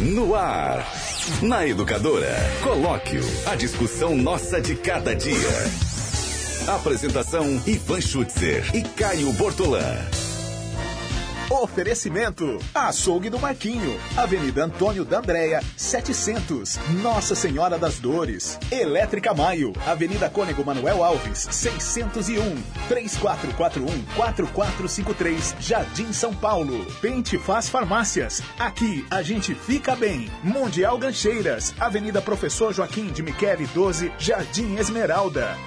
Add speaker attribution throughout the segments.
Speaker 1: No ar. Na Educadora. Colóquio. A discussão nossa de cada dia. Apresentação: Ivan Schutzer e Caio Bortolã.
Speaker 2: Oferecimento: Açougue do Marquinho, Avenida Antônio da Andréia, 700, Nossa Senhora das Dores. Elétrica Maio, Avenida Cônego Manuel Alves, 601, 3441-4453, Jardim São Paulo. Pente Faz Farmácias, aqui a gente fica bem. Mundial Gancheiras, Avenida Professor Joaquim de Michele 12, Jardim Esmeralda.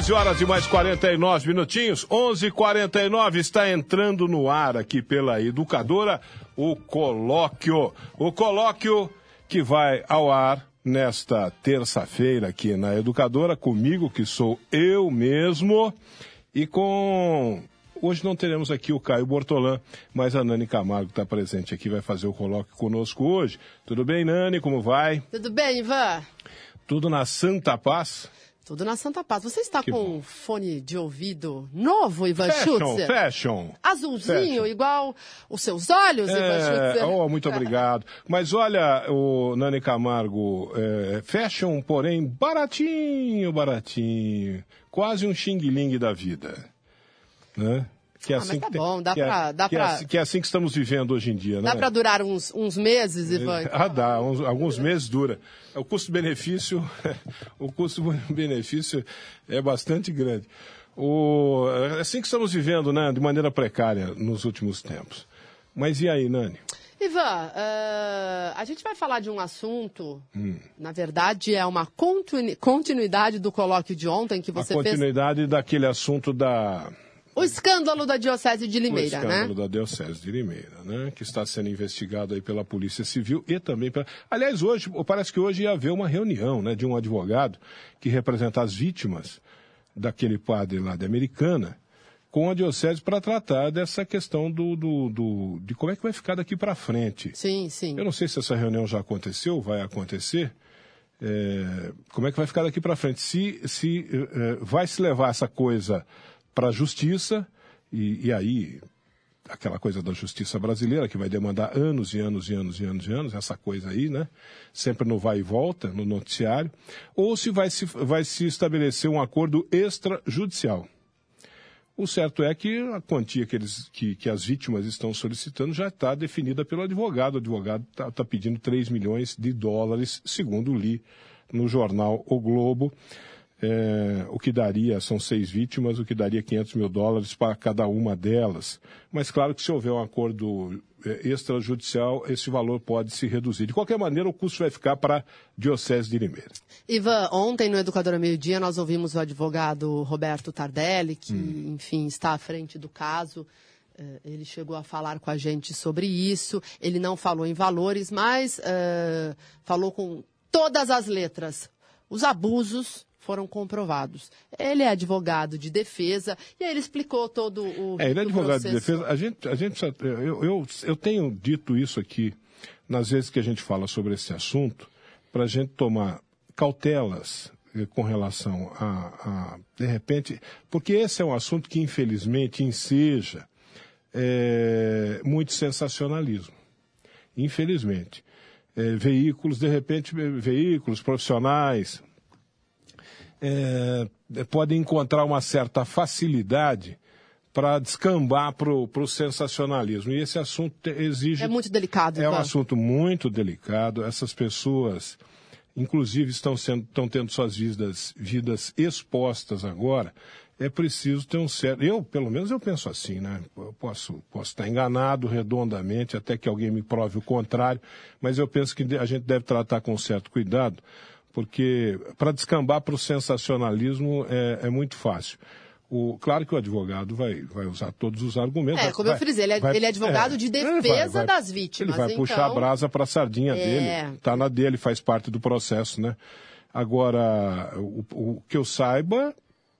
Speaker 3: 11 horas e mais 49 minutinhos. 11:49 está entrando no ar aqui pela educadora o colóquio. O colóquio que vai ao ar nesta terça-feira aqui na educadora comigo que sou eu mesmo e com Hoje não teremos aqui o Caio Bortolã, mas a Nani Camargo está presente aqui, vai fazer o colóquio conosco hoje. Tudo bem, Nani? Como vai?
Speaker 4: Tudo bem, Ivan?
Speaker 3: Tudo na Santa Paz?
Speaker 4: Tudo na Santa Paz. Você está
Speaker 3: Que
Speaker 4: com
Speaker 3: bom.
Speaker 4: um fone de ouvido novo, Ivan
Speaker 3: Fashion,
Speaker 4: Schutzer?
Speaker 3: fashion.
Speaker 4: Azulzinho,
Speaker 3: Fashion.
Speaker 4: igual os seus olhos, Ivan
Speaker 3: É,
Speaker 4: Schutzer?
Speaker 3: oh, muito obrigado. Mas olha, o Nani Camargo, é, fashion, porém, baratinho, baratinho. Quase um xing-ling da vida. Né? Que é
Speaker 4: Ah, mas tá
Speaker 3: que tem-
Speaker 4: bom, dá
Speaker 3: que é-
Speaker 4: pra- dá
Speaker 3: que é
Speaker 4: pra-
Speaker 3: assim- que é assim que estamos vivendo hoje em dia, né?
Speaker 4: Dá para durar uns, uns meses, Ivan?
Speaker 3: Ah, dá, uns- alguns meses dura. O custo-benefício, o custo-benefício é bastante grande. O, é assim que estamos vivendo, né, de maneira precária nos últimos tempos. Mas e aí, Nani?
Speaker 4: Ivan, eh, a gente vai falar de um assunto,
Speaker 3: Hum.
Speaker 4: na verdade é uma continu- continuidade do colóquio de ontem que
Speaker 3: A
Speaker 4: você fez.
Speaker 3: continuidade daquele assunto da
Speaker 4: O escândalo da Diocese de
Speaker 3: o
Speaker 4: Limeira,
Speaker 3: escândalo
Speaker 4: né?
Speaker 3: da Diocese de Limeira, né, que está sendo investigado aí pela Polícia Civil e também pela... Aliás, hoje, parece que hoje ia haver uma reunião, né, de um advogado que representa as vítimas daquele padre lá de Americana com a Diocese para tratar dessa questão do, do, do- de como é que vai ficar daqui para frente.
Speaker 4: Sim, sim.
Speaker 3: Eu não sei se essa reunião já aconteceu, vai acontecer. É, como é que vai ficar daqui para frente? Se, se eh, vai se levar essa coisa para a justiça, e, e aí aquela coisa da justiça brasileira que vai demandar anos e anos e anos e anos e anos, essa coisa aí, né? Sempre no vai e volta, no noticiário, ou se vai se, vai se estabelecer um acordo extrajudicial. O certo é que a quantia que, eles, que, que as vítimas estão solicitando já está definida pelo advogado. O advogado está pedindo 3 milhões de dólares, segundo li no jornal O Globo. É, o que daria, são seis vítimas, o que daria 500 mil dólares para cada uma delas. Mas claro que se houver um acordo é, extrajudicial, esse valor pode se reduzir. De qualquer maneira, o custo vai ficar para a Diocese de Limeira.
Speaker 4: Ivan, ontem no Educadora Meio Dia nós ouvimos o advogado Roberto Tardelli, que,
Speaker 3: Hum.
Speaker 4: enfim, está à frente do caso. Eh, Ele chegou a falar com a gente sobre isso. Ele não falou em valores, mas eh, falou com todas as letras. Os abusos foram comprovados. Ele é advogado de defesa e aí ele explicou todo o.
Speaker 3: É, ele é advogado de
Speaker 4: processo.
Speaker 3: defesa. A gente, a gente, eu, eu, eu tenho dito isso aqui nas vezes que a gente fala sobre esse assunto, para a gente tomar cautelas eh, com relação a, a, de repente, porque esse é um assunto que infelizmente enseja eh, muito sensacionalismo. Infelizmente. Eh, veículos, de repente, ve- veículos profissionais, é, podem encontrar uma certa facilidade para descambar para o sensacionalismo. E esse assunto exige.
Speaker 4: É muito delicado.
Speaker 3: É um
Speaker 4: Ivan.
Speaker 3: assunto muito delicado. Essas pessoas, inclusive, estão, sendo, estão tendo suas vidas, vidas expostas agora. É preciso ter um certo. Eu, pelo menos, eu penso assim, né? Eu posso, posso estar enganado redondamente, até que alguém me prove o contrário, mas eu penso que a gente deve tratar com certo cuidado, porque para descambar para o sensacionalismo é, é muito fácil. O, claro que o advogado vai, vai usar todos os argumentos.
Speaker 4: É, como
Speaker 3: vai,
Speaker 4: eu frisei, ele é,
Speaker 3: vai,
Speaker 4: ele é advogado
Speaker 3: é,
Speaker 4: de defesa
Speaker 3: vai,
Speaker 4: das vítimas.
Speaker 3: Ele vai
Speaker 4: então...
Speaker 3: puxar a brasa para a sardinha
Speaker 4: É.
Speaker 3: dele. Está na dele, faz parte do processo, né? Agora, o, o que eu saiba,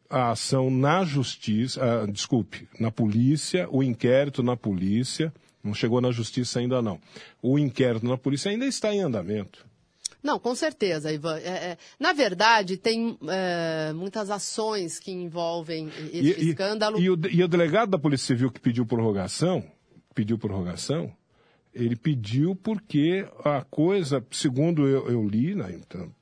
Speaker 3: a ação na justiça, ah, desculpe, na polícia, o inquérito na polícia, não chegou na justiça ainda não. O inquérito na polícia ainda está em andamento.
Speaker 4: Não, com certeza, Ivan. É, é, na verdade, tem é, muitas ações que envolvem esse
Speaker 3: E- e-
Speaker 4: escândalo.
Speaker 3: E, o, de- e o delegado da Polícia Civil que pediu prorrogação, pediu prorrogação, ele pediu porque a coisa, segundo eu, eu li na,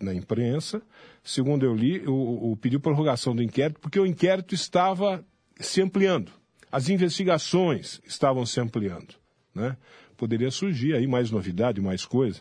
Speaker 3: na imprensa, segundo eu li, o, o pediu prorrogação do inquérito porque o inquérito estava se ampliando. As investigações estavam se ampliando. Né? Poderia surgir aí mais novidade, mais coisa.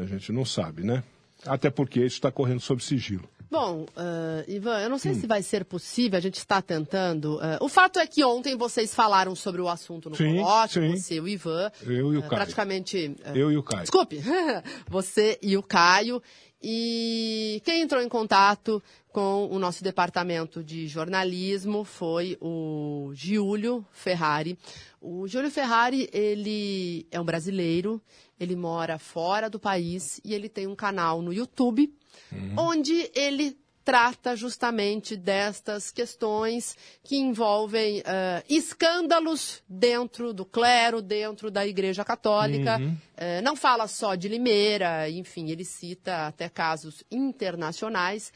Speaker 3: A gente não sabe, né? Até porque isso está correndo sob sigilo.
Speaker 4: Bom, ah, Ivan, eu não sei
Speaker 3: Hum.
Speaker 4: se vai ser possível, a gente está tentando. ah, o fato é que ontem vocês falaram sobre o assunto no
Speaker 3: Sim,
Speaker 4: você e o Ivan.
Speaker 3: Eu e o
Speaker 4: ah,
Speaker 3: Caio.
Speaker 4: Praticamente. ah,
Speaker 3: Eu e o Caio.
Speaker 4: Desculpe, você e o Caio. E quem entrou em contato com o nosso departamento de jornalismo foi o Giulio Ferrari. O Giulio Ferrari, ele é um brasileiro, ele mora fora do país e ele tem um canal no YouTube onde ele trata justamente destas questões que envolvem eh, escândalos dentro do clero, dentro da Igreja Católica. Eh, não fala só de Limeira, enfim, ele cita até casos internacionais.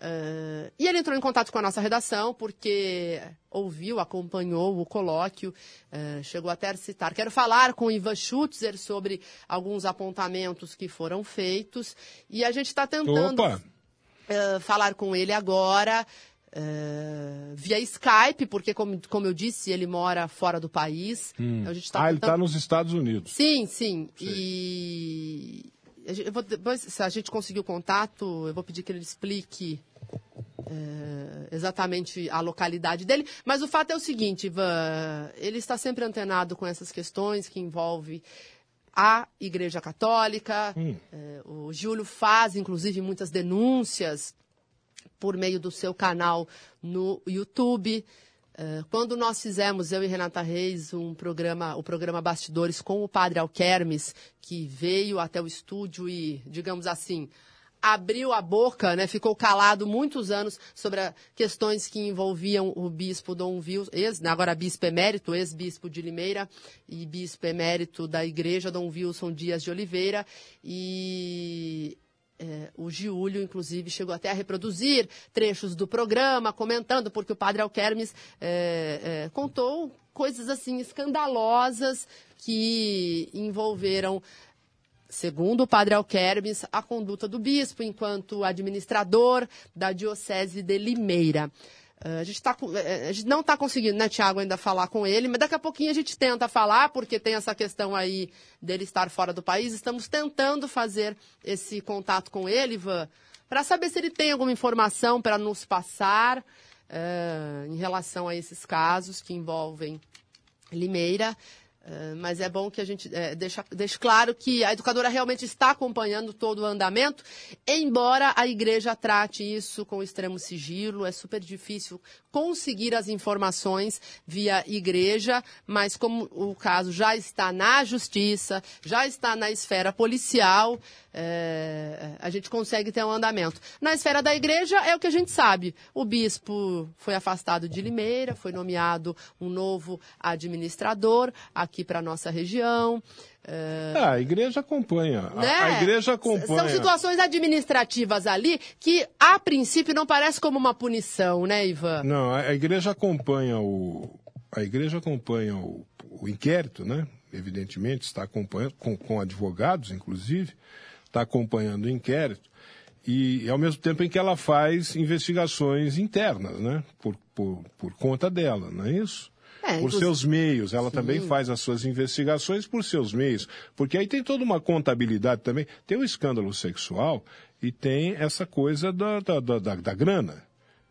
Speaker 4: Eh, e ele entrou em contato com a nossa redação porque ouviu, acompanhou o colóquio, eh, chegou até a citar. Quero falar com o Ivan Schutzer sobre alguns apontamentos que foram feitos e a gente está tentando eh, falar com ele agora. eh, via Skype, porque, como, como eu disse, ele mora fora do país. Então, a gente tá
Speaker 3: ah, ele
Speaker 4: tentando-
Speaker 3: está nos Estados Unidos.
Speaker 4: Sim, sim. E eu vou, depois, se a gente conseguir o contato, eu vou pedir que ele explique é, exatamente a localidade dele. Mas o fato é o seguinte, Ivan, ele está sempre antenado com essas questões que envolvem a Igreja Católica. É, o Júlio faz, inclusive, muitas denúncias por meio do seu canal no YouTube. Eh, Quando nós fizemos, eu e Renata Reis, um programa, o programa Bastidores com o padre Alquermes, que veio até o estúdio e, digamos assim, abriu a boca, né, ficou calado muitos anos sobre questões que envolviam o bispo Dom Wilson, ex, né, agora bispo emérito, ex-bispo de Limeira e bispo emérito da igreja Dom Wilson Dias de Oliveira. E é, o Giulio, inclusive, chegou até a reproduzir trechos do programa, comentando, porque o padre Alquermes é, é, contou coisas assim escandalosas que envolveram, segundo o padre Alquermes, a conduta do bispo enquanto administrador da Diocese de Limeira. Eh, a, gente tá, com- eh, a gente não está conseguindo, né, Tiago, ainda falar com ele, mas daqui a pouquinho a gente tenta falar, porque tem essa questão aí dele estar fora do país. Estamos tentando fazer esse contato com ele, Ivan, para saber se ele tem alguma informação para nos passar eh, em relação a esses casos que envolvem Limeira. Eh, mas é bom que a gente deixa, deixe claro que a educadora realmente está acompanhando todo o andamento, embora a igreja trate isso com extremo sigilo, é super difícil conseguir as informações via igreja, mas como o caso já está na justiça, já está na esfera policial, eh, a gente consegue ter um andamento. Na esfera da igreja é o que a gente sabe. O bispo foi afastado de Limeira, foi nomeado um novo administrador aqui para nossa região. Eh,
Speaker 3: Ah, a igreja acompanha. A-
Speaker 4: né?
Speaker 3: A, igreja acompanha.
Speaker 4: São situações administrativas ali que, a princípio, não parece como uma punição, né, Ivan?
Speaker 3: Não, a, a igreja acompanha o. A igreja acompanha o, o inquérito, né? Evidentemente, está acompanhando, com, com advogados, inclusive, está acompanhando o inquérito. e ao mesmo tempo em que ela faz investigações internas, né? Por, por, por conta dela, não é isso?
Speaker 4: É,
Speaker 3: por seus meios, ela também faz as suas investigações por seus meios, porque aí tem toda uma contabilidade também. Tem o escândalo sexual e tem essa coisa da, da, da, da- da grana,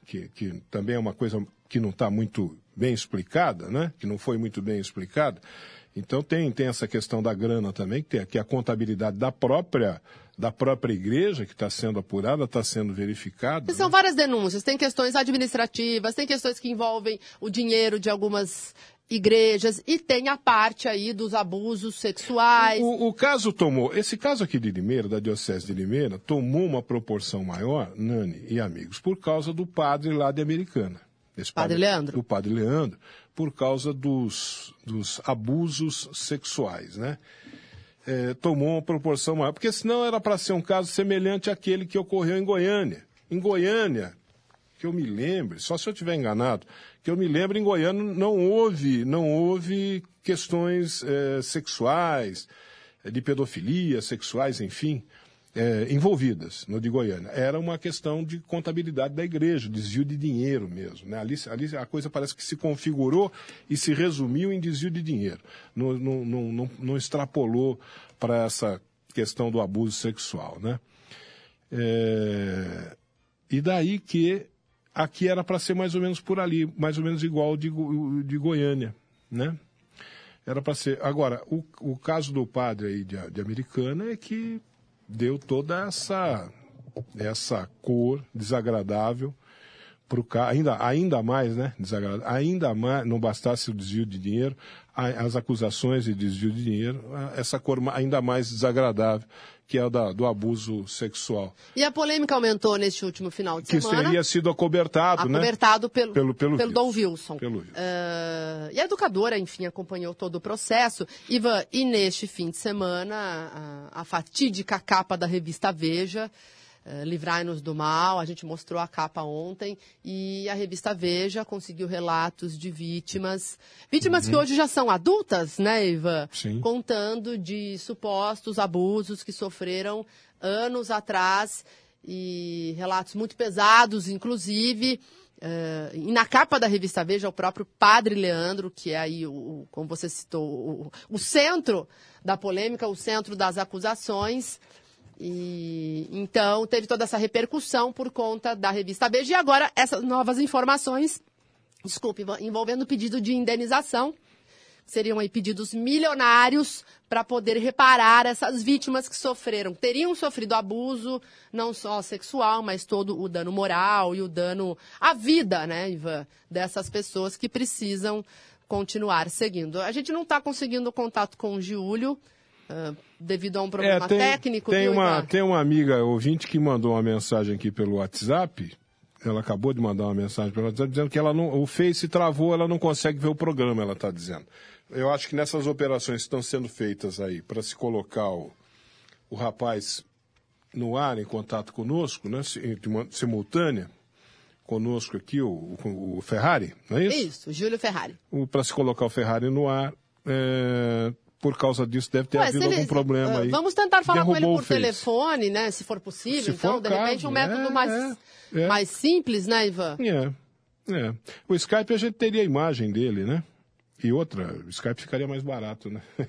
Speaker 3: que, que também é uma coisa que não está muito bem explicada, né? Que não foi muito bem explicada. Então tem, tem essa questão da grana também, que, tem, é a contabilidade da própria, da própria igreja que está sendo apurada, está sendo verificada.
Speaker 4: São
Speaker 3: né?
Speaker 4: várias denúncias. Tem questões administrativas, tem questões que envolvem o dinheiro de algumas igrejas e tem a parte aí dos abusos sexuais.
Speaker 3: O, o caso tomou, esse caso aqui de Limeira, da Diocese de Limeira, tomou uma proporção maior, Nani e amigos, por causa do padre lá de Americana. Esse
Speaker 4: Padre Leandro.
Speaker 3: Do padre Leandro, por causa dos, dos abusos sexuais, né? É, tomou uma proporção maior, porque senão era para ser um caso semelhante àquele que ocorreu em Goiânia. Em Goiânia, que eu me lembre, só se eu estiver enganado, que eu me lembre, em Goiânia não houve, não houve questões eh, sexuais, de pedofilia, sexuais, enfim, eh, envolvidas no de Goiânia. Era uma questão de contabilidade da igreja, desvio de dinheiro mesmo. Né? Ali, ali a coisa parece que se configurou e se resumiu em desvio de dinheiro. Não, não, não, não, extrapolou para essa questão do abuso sexual. Né? É, e daí que aqui era para ser mais ou menos por ali, mais ou menos igual de, de Goiânia, né? Era para ser. Agora, o, o caso do padre aí de, de Americana é que deu toda essa essa cor desagradável para o ca- ainda ainda mais, né? Desagradável, ainda mais, não bastasse o desvio de dinheiro, as acusações de desvio de dinheiro, essa cor ainda mais desagradável que é a da, do abuso sexual
Speaker 4: E a polêmica aumentou neste último final de
Speaker 3: que
Speaker 4: semana.
Speaker 3: teria sido acobertado, né?
Speaker 4: acobertado pelo,
Speaker 3: Pelo- pelo
Speaker 4: Dom
Speaker 3: Wilson.
Speaker 4: Wilson.
Speaker 3: Pelo Wilson.
Speaker 4: Ah, e a educadora, enfim, acompanhou todo o processo. Ivan, e neste fim de semana, a, a fatídica capa da revista Veja, Livrai-nos do Mal, a gente mostrou a capa ontem, e a revista Veja conseguiu relatos de vítimas, vítimas que hoje já são adultas, né, Ivan?
Speaker 3: Uhum. Sim.
Speaker 4: Contando de supostos abusos que sofreram anos atrás e relatos muito pesados, inclusive. eh, e na capa da revista Veja, o próprio Padre Leandro, que é aí, o, o- como você citou, o, o centro da polêmica, o centro das acusações. E então teve toda essa repercussão por conta da revista Veja. E agora essas novas informações, desculpe, envolvendo pedido de indenização seriam aí pedidos milionários para poder reparar essas vítimas que sofreram, teriam sofrido abuso, não só sexual, mas todo o dano moral e o dano à vida, né, Ivan, dessas pessoas que precisam continuar seguindo. A gente não está conseguindo contato com o Giulio, ah, devido a um problema
Speaker 3: É, tem,
Speaker 4: técnico,
Speaker 3: tem
Speaker 4: viu,
Speaker 3: uma tem uma amiga ouvinte que mandou uma mensagem aqui pelo WhatsApp. Ela acabou de mandar uma mensagem pelo WhatsApp dizendo que ela não, o Face travou, ela não consegue ver o programa, ela está dizendo. Eu acho que nessas operações que estão sendo feitas aí para se colocar o, o rapaz no ar em contato conosco, né, simultânea, conosco aqui o, o, o Ferrari, não é isso?
Speaker 4: Isso, Júlio Ferrari.
Speaker 3: Para se colocar o Ferrari no ar, é, por causa disso deve ter
Speaker 4: Ué,
Speaker 3: havido
Speaker 4: se ele-
Speaker 3: algum problema
Speaker 4: ah,
Speaker 3: aí.
Speaker 4: Vamos tentar falar com ele por telefone, né? Se for possível.
Speaker 3: Se
Speaker 4: então,
Speaker 3: for
Speaker 4: de
Speaker 3: o
Speaker 4: repente,
Speaker 3: caso,
Speaker 4: um método
Speaker 3: é,
Speaker 4: mais,
Speaker 3: é, é.
Speaker 4: mais simples, né, Ivan?
Speaker 3: É, é. O Skype a gente teria a imagem dele, né? E outra, o Skype ficaria mais barato, né?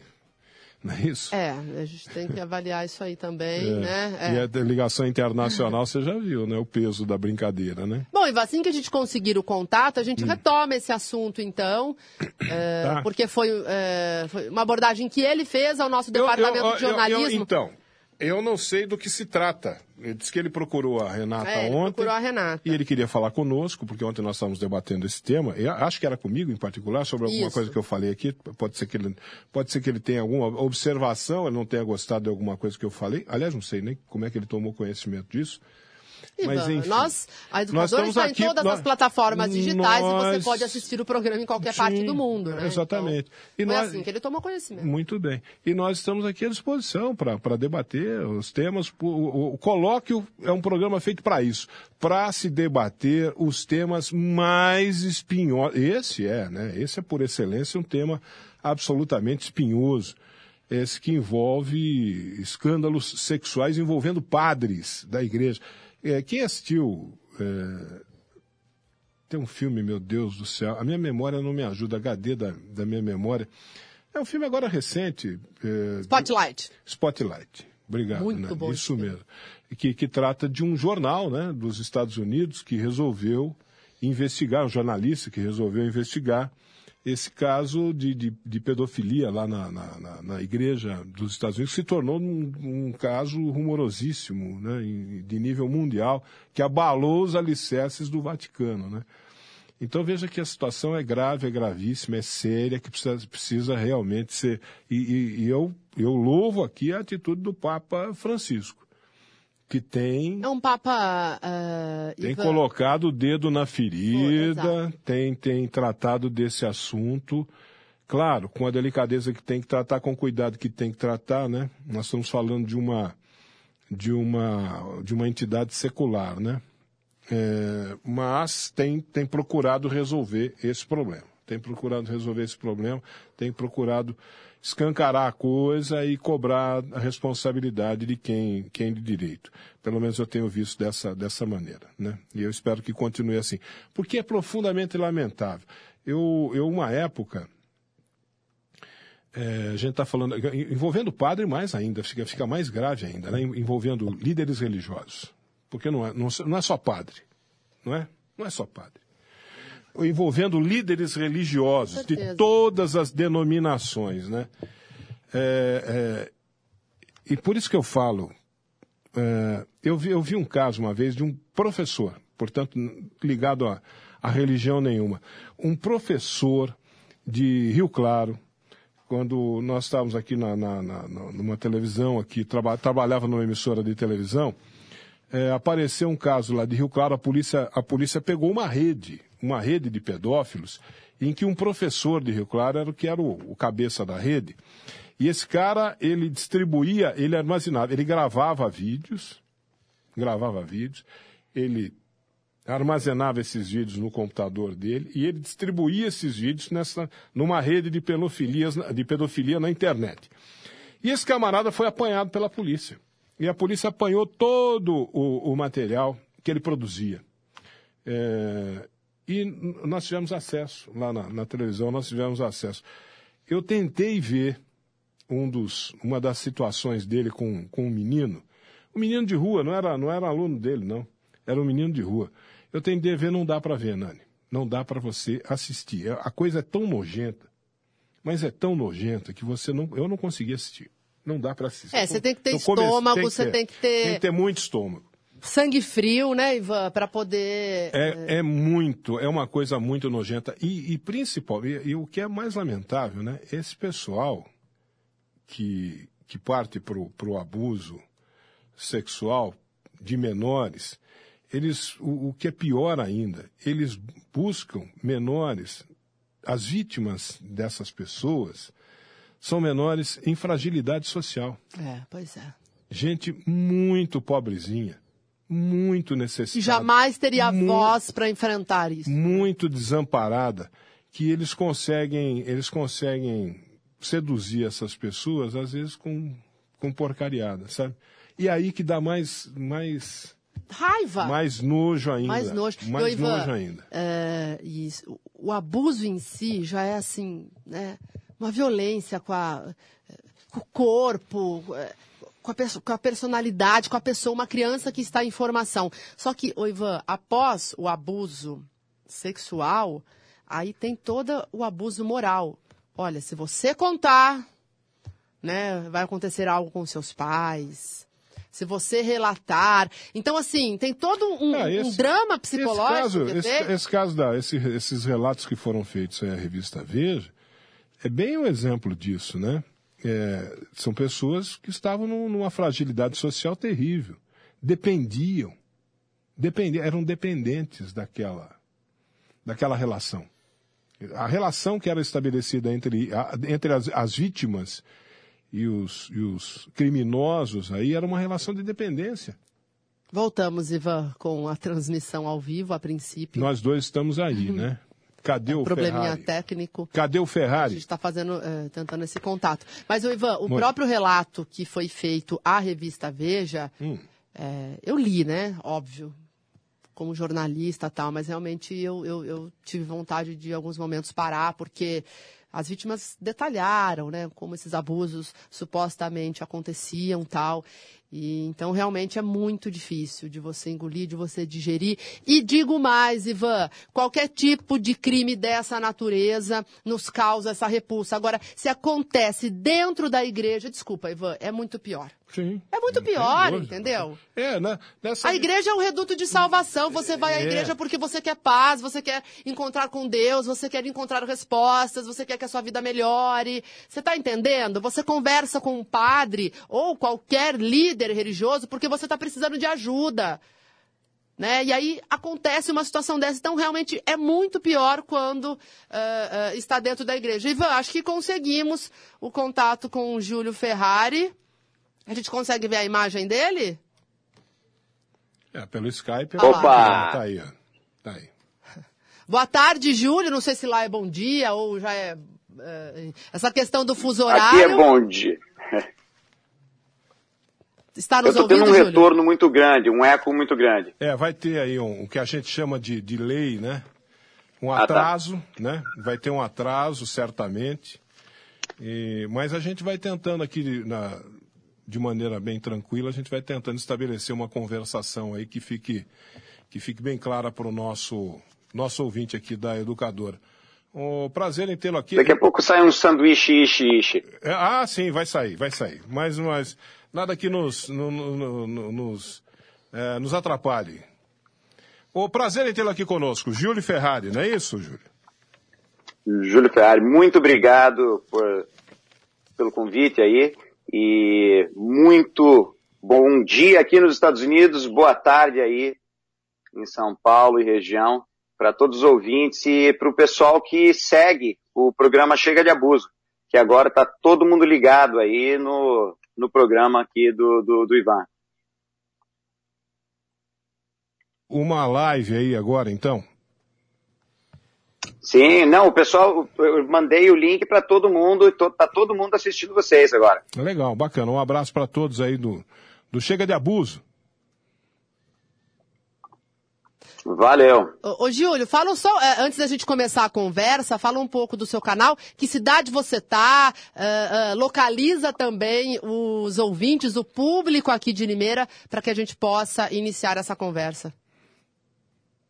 Speaker 3: Não é isso?
Speaker 4: É, a gente tem que avaliar isso aí também, né? É.
Speaker 3: E a ligação internacional, você já viu, né? O peso da brincadeira, né?
Speaker 4: Bom, Ivan, assim que a gente conseguir o contato, a gente retoma esse assunto, então, é,
Speaker 3: Hum. Tá.
Speaker 4: porque foi, é, foi uma abordagem que ele fez ao nosso departamento
Speaker 3: Eu- eu-
Speaker 4: de
Speaker 3: eu- eu-
Speaker 4: jornalismo.
Speaker 3: então, eu não sei do que se trata. Ele disse que ele procurou a Renata
Speaker 4: É, ele
Speaker 3: ontem.
Speaker 4: procurou a Renata.
Speaker 3: E ele queria falar conosco, porque ontem nós estávamos debatendo esse tema. Eu acho que era comigo em particular, sobre alguma
Speaker 4: Isso.
Speaker 3: coisa que eu falei aqui. Pode ser que ele, pode ser que ele tenha alguma observação, ele não tenha gostado de alguma coisa que eu falei. Aliás, não sei nem como é que ele tomou conhecimento disso. Mas, enfim.
Speaker 4: nós, a educadora está
Speaker 3: aqui-
Speaker 4: em todas
Speaker 3: nós-
Speaker 4: as plataformas digitais e
Speaker 3: nós-
Speaker 4: você pode assistir o programa em qualquer parte
Speaker 3: Sim,
Speaker 4: do mundo, né?
Speaker 3: exatamente. E
Speaker 4: Então, foi
Speaker 3: nós-
Speaker 4: assim que ele tomou conhecimento.
Speaker 3: Muito bem. E nós estamos aqui à disposição para debater os temas. O, o- o colóquio é um programa feito para isso para se debater os temas mais espinhosos. Esse é, né? Esse é por excelência um tema absolutamente espinhoso. esse que envolve escândalos sexuais envolvendo padres da igreja. É, quem assistiu. É, tem um filme, meu Deus do céu, a minha memória não me ajuda, HD da, da minha memória. É um filme agora recente. É,
Speaker 4: Spotlight.
Speaker 3: Spotlight. Obrigado.
Speaker 4: Muito
Speaker 3: né?
Speaker 4: bom
Speaker 3: Isso mesmo. Que, que trata de um jornal né, dos Estados Unidos que resolveu investigar, um jornalista que resolveu investigar esse caso de, de, de pedofilia lá na, na, na, igreja dos Estados Unidos se tornou um, um caso rumorosíssimo, né, de nível mundial, que abalou os alicerces do Vaticano. Né? Então veja que a situação é grave, é gravíssima, é séria, que precisa, precisa realmente ser. E, e, e eu, eu louvo aqui a atitude do Papa Francisco que tem.
Speaker 4: É um Papa. Uh,
Speaker 3: tem
Speaker 4: Ivan...
Speaker 3: colocado o dedo na ferida,
Speaker 4: Oh,
Speaker 3: tem, tem tratado desse assunto. Claro, com a delicadeza que tem que tratar, com o cuidado que tem que tratar, né? Nós estamos falando de uma, de uma, de uma entidade secular, né? É, mas tem, tem procurado resolver esse problema. Tem procurado resolver esse problema, tem procurado escancarar a coisa e cobrar a responsabilidade de quem, quem de direito. Pelo menos eu tenho visto dessa, dessa maneira, né? E eu espero que continue assim. Porque é profundamente lamentável. Eu, eu uma época, é, a gente está falando, envolvendo o padre mais ainda, fica, fica mais grave ainda, né? envolvendo líderes religiosos. Porque não é, não, não é só padre, não é? Não é só padre envolvendo líderes religiosos de todas as denominações, né? É, é, e por isso que eu falo, é, eu, vi, eu vi um caso uma vez de um professor, portanto ligado a, a religião nenhuma, um professor de Rio Claro, quando nós estávamos aqui na, na, na numa televisão aqui, traba, trabalhava numa emissora de televisão, é, apareceu um caso lá de Rio Claro, a polícia, a polícia pegou uma rede, uma rede de pedófilos, em que um professor de Rio Claro era o que era o, o cabeça da rede. E esse cara, ele distribuía, ele armazenava, ele gravava vídeos, gravava vídeos, ele armazenava esses vídeos no computador dele e ele distribuía esses vídeos nessa, numa rede de, de pedofilia na internet. E esse camarada foi apanhado pela polícia. E a polícia apanhou todo o, o material que ele produzia. É, e nós tivemos acesso, lá na, na, televisão, nós tivemos acesso. Eu tentei ver um dos, uma das situações dele com, com um menino. Um menino de rua, não era, não era aluno dele, não. Era um menino de rua. Eu tentei ver, não dá para ver, Nani. Não dá para você assistir. A coisa é tão nojenta, mas é tão nojenta que você não, eu não consegui assistir. Não dá para assistir.
Speaker 4: É, você tem que ter estômago, tem você ter, tem que ter.
Speaker 3: Tem que ter muito estômago.
Speaker 4: Sangue frio, né, Ivan, para poder.
Speaker 3: É, é, muito, é uma coisa muito nojenta. E, e principal, e, e, o que é mais lamentável, né? Esse pessoal que, que parte para o abuso sexual de menores, eles, o, o que é pior ainda, eles buscam menores, as vítimas dessas pessoas são menores em fragilidade social.
Speaker 4: É, pois é.
Speaker 3: Gente muito pobrezinha, muito necessitada.
Speaker 4: Jamais teria muito, voz para enfrentar isso.
Speaker 3: Muito desamparada, que eles conseguem, eles conseguem seduzir essas pessoas, às vezes com, com porcariada, sabe? E aí que dá mais, mais
Speaker 4: raiva.
Speaker 3: Mais nojo ainda.
Speaker 4: Mais nojo.
Speaker 3: Mais Ivan, nojo ainda.
Speaker 4: É, isso, o abuso em si já é assim, né? Uma violência com, a, com o corpo, com a, com a, personalidade, com a pessoa, uma criança que está em formação. Só que, o Ivan, após o abuso sexual, aí tem todo o abuso moral. Olha, se você contar, né, vai acontecer algo com seus pais, se você relatar. Então, assim, tem todo um, ah, esse, um drama psicológico.
Speaker 3: Esse caso, esse, esse caso da, esse, esses relatos que foram feitos à revista Veja, é bem um exemplo disso, né? É, são pessoas que estavam numa fragilidade social terrível. Dependiam. dependiam eram dependentes daquela, daquela relação. A relação que era estabelecida entre, entre as, as vítimas e os, e os criminosos aí era uma relação de dependência.
Speaker 4: Voltamos, Ivan, com a transmissão ao vivo, a princípio.
Speaker 3: Nós dois estamos aí, né? Cadê o
Speaker 4: probleminha
Speaker 3: Ferrari?
Speaker 4: técnico.
Speaker 3: Cadê o
Speaker 4: A
Speaker 3: Ferrari?
Speaker 4: gente está fazendo, eh, tentando esse contato. Mas, o Ivan, o próprio relato que foi feito à revista Veja,
Speaker 3: Hum.
Speaker 4: eh, eu li, né? Óbvio, como jornalista e tal, mas realmente eu, eu, eu tive vontade de, em alguns momentos, parar, porque as vítimas detalharam, né? Como esses abusos supostamente aconteciam tal. E, então, realmente é muito difícil de você engolir, de você digerir. E digo mais, Ivan, qualquer tipo de crime dessa natureza nos causa essa repulsa. Agora, se acontece dentro da igreja, desculpa, Ivan, é muito pior.
Speaker 3: Sim.
Speaker 4: É muito pior,
Speaker 3: dúvida.
Speaker 4: entendeu?
Speaker 3: É, né? Nessa...
Speaker 4: A igreja é um reduto de salvação. Você vai à
Speaker 3: É.
Speaker 4: igreja porque você quer paz, você quer encontrar com Deus, você quer encontrar respostas, você quer que a sua vida melhore. Você está entendendo? Você conversa com um padre ou qualquer líder religioso porque você está precisando de ajuda. Né? E aí acontece uma situação dessa. Então, realmente, é muito pior quando ah, ah, está dentro da igreja. Ivan, acho que conseguimos o contato com o Júlio Ferrari. A gente consegue ver a imagem dele?
Speaker 3: É, pelo Skype.
Speaker 4: Opa!
Speaker 3: Tá aí, ó. Tá aí.
Speaker 4: Boa tarde, Júlio. Não sei se lá é bom dia ou já é. é, essa questão do fuso horário.
Speaker 5: Aqui é bom dia.
Speaker 4: Está
Speaker 5: Eu
Speaker 4: nos
Speaker 5: estou tendo
Speaker 4: ouvindo,
Speaker 5: um
Speaker 4: Júlio?
Speaker 5: retorno muito grande, um eco muito grande.
Speaker 3: É, vai ter aí um, o que a gente chama de delay, né? Um
Speaker 5: Ah, tá.
Speaker 3: atraso, né? Vai ter um atraso, certamente. E- mas a gente vai tentando aqui, na- de maneira bem tranquila, a gente vai tentando estabelecer uma conversação aí que fique, que fique bem clara para o nosso, nosso ouvinte aqui da Educadora. O prazer em tê-lo aqui.
Speaker 5: Daqui a pouco sai um sanduíche, ishi, ishi.
Speaker 3: É, ah, sim, vai sair, vai sair. Mas, mas nada que nos, no- no- no- nos, é, nos atrapalhe. O prazer em tê-lo aqui conosco, Júlio Ferrari, não é isso, Júlio?
Speaker 5: Júlio Ferrari, muito obrigado por, pelo convite aí. E muito bom dia aqui nos Estados Unidos, boa tarde aí em São Paulo e região, para todos os ouvintes e para o pessoal que segue o programa Chega de Abuso, que agora está todo mundo ligado aí no, no programa aqui do, do, do Ivan.
Speaker 3: Uma live aí agora, então.
Speaker 5: Sim, não, o pessoal, eu mandei o link para todo mundo, e to, tá todo mundo assistindo vocês agora.
Speaker 3: Legal, bacana. Um abraço para todos aí do, do Chega de Abuso.
Speaker 5: Valeu.
Speaker 4: Ô, ô, Júlio, fala só, é, antes da gente começar a conversa, fala um pouco do seu canal, que cidade você tá, é, é, localiza também os ouvintes, o público aqui de Limeira, para que a gente possa iniciar essa conversa.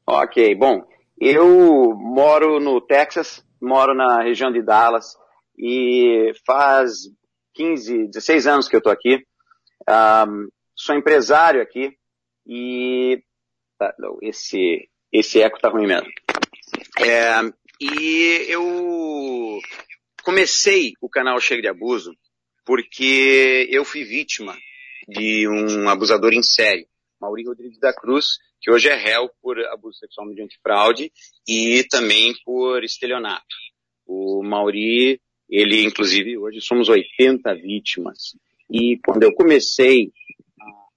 Speaker 5: Ok, bom, eu moro no Texas, moro na região de Dallas e faz 15, 16 anos que eu tô aqui. Ahm, sou empresário aqui e tá, não, esse esse eco tá ruim mesmo. É, e eu comecei o canal Chega de Abuso porque eu fui vítima de um abusador em série, Mauri Rodrigues da Cruz, que hoje é réu por abuso sexual mediante fraude e também por estelionato. O Mauri, ele inclusive hoje somos 80 vítimas. E quando eu comecei,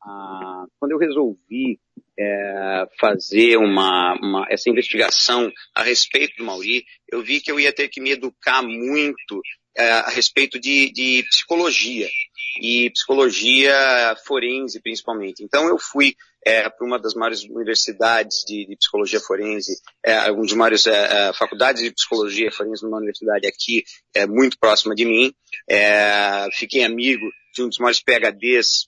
Speaker 5: a, a- quando eu resolvi é, fazer uma, uma- essa investigação a respeito do Mauri, eu vi que eu ia ter que me educar muito é, a respeito de, de psicologia e psicologia forense principalmente. Então eu fui é, para uma das maiores universidades de, de psicologia forense, é, uma das maiores é, é, faculdades de psicologia forense numa universidade aqui, é, muito próxima de mim. É, fiquei amigo de um dos maiores PhDs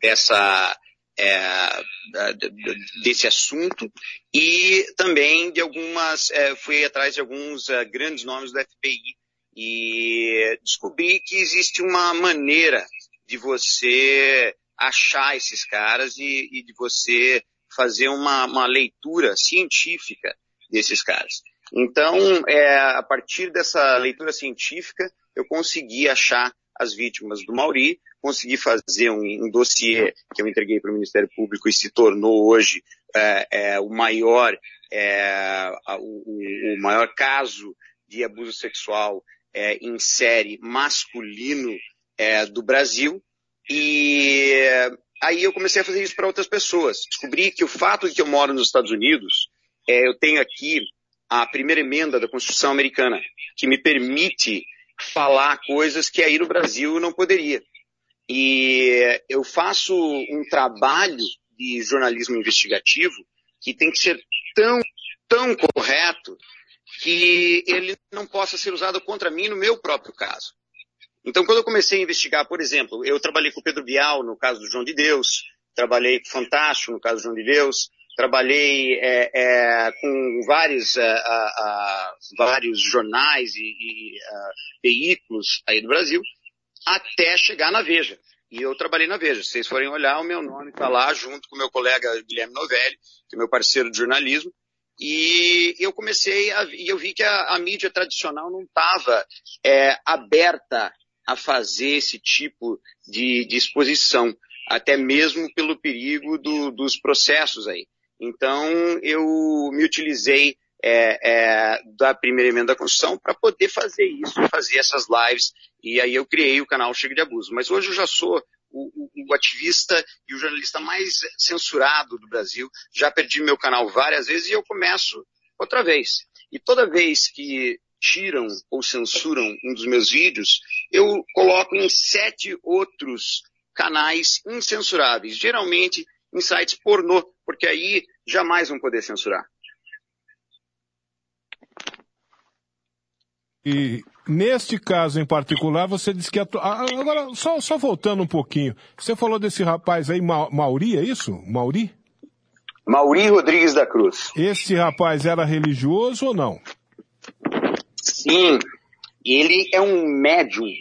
Speaker 5: dessa é, desse assunto e também de algumas é, fui atrás de alguns é, grandes nomes do FBI e descobri que existe uma maneira de você achar esses caras e, e de você fazer uma, uma leitura científica desses caras. Então, é, a partir dessa leitura científica, eu consegui achar as vítimas do Mauri, consegui fazer um, um dossiê que eu entreguei para o Ministério Público e se tornou hoje é, é, o maior é, o, o- maior caso de abuso sexual é, em série masculino é, do Brasil. E aí eu comecei a fazer isso para outras pessoas. Descobri que o fato de que eu moro nos Estados Unidos, é, eu tenho aqui a primeira emenda da Constituição americana, que me permite falar coisas que aí no Brasil não poderia. E eu faço um trabalho de jornalismo investigativo que tem que ser tão, tão correto que ele não possa ser usado contra mim no meu próprio caso. Então, quando eu comecei a investigar, por exemplo, eu trabalhei com o Pedro Bial no caso do João de Deus, trabalhei com Fantástico no caso do João de Deus, trabalhei é, é, com vários, é, vários jornais e, e veículos aí do Brasil, até chegar na Veja. E eu trabalhei na Veja. Se vocês forem olhar, o meu nome está lá junto com o meu colega Guilherme Novelli, que é meu parceiro de jornalismo. E eu comecei a, e eu vi que a, a mídia tradicional não estava é, aberta a fazer esse tipo de, de exposição, até mesmo pelo perigo do, dos processos aí. Então, eu me utilizei é, é, da primeira emenda da Constituição para poder fazer isso, fazer essas lives, e aí eu criei o canal Chega de Abuso. Mas hoje eu já sou o, o, o, ativista e o jornalista mais censurado do Brasil, já perdi meu canal várias vezes e eu começo outra vez. E toda vez que tiram ou censuram um dos meus vídeos, eu coloco em sete outros canais incensuráveis, geralmente em sites pornô, porque aí jamais vão poder censurar.
Speaker 3: E neste caso em particular, você disse que... Atu... Agora, só, só voltando um pouquinho, você falou desse rapaz aí, Ma Mauri, é isso? Mauri?
Speaker 5: Mauri Rodrigues da Cruz.
Speaker 3: Este rapaz era religioso ou não?
Speaker 5: Sim, ele é um médium.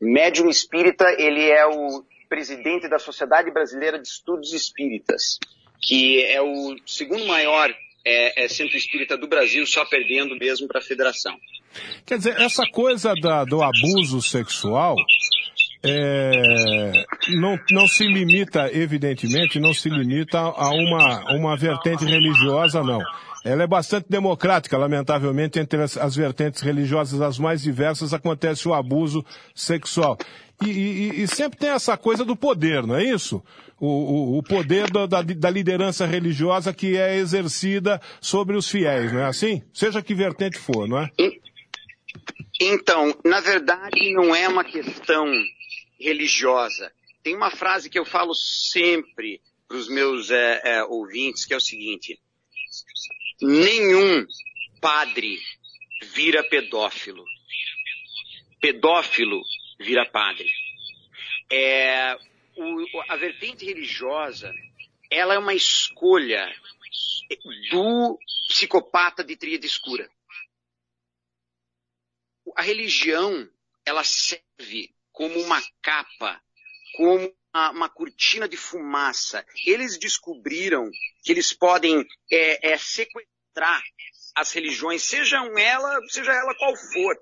Speaker 5: Médium espírita, ele é o presidente da Sociedade Brasileira de Estudos Espíritas, que é o segundo maior é, é centro espírita do Brasil, só perdendo mesmo para a federação.
Speaker 3: Quer dizer, essa coisa da, do abuso sexual é, não, não se limita, evidentemente, não se limita a uma, uma vertente religiosa, não. Ela é bastante democrática, lamentavelmente, entre as, as vertentes religiosas as mais diversas acontece o abuso sexual. E, e, e, sempre tem essa coisa do poder, não é isso? O, o, o poder da, da, da, liderança religiosa que é exercida sobre os fiéis, não é assim? Seja que vertente for, não é?
Speaker 5: Então, na verdade, não é uma questão religiosa. Tem uma frase que eu falo sempre para os meus é, é, ouvintes, que é o seguinte: nenhum padre vira pedófilo. Pedófilo vira padre. É, o, a vertente religiosa, ela é uma escolha do psicopata de tríade escura. A religião, ela serve como uma capa, como uma, cortina de fumaça. Eles descobriram que eles podem é, é, sequestrar as religiões, sejam ela, seja ela qual for.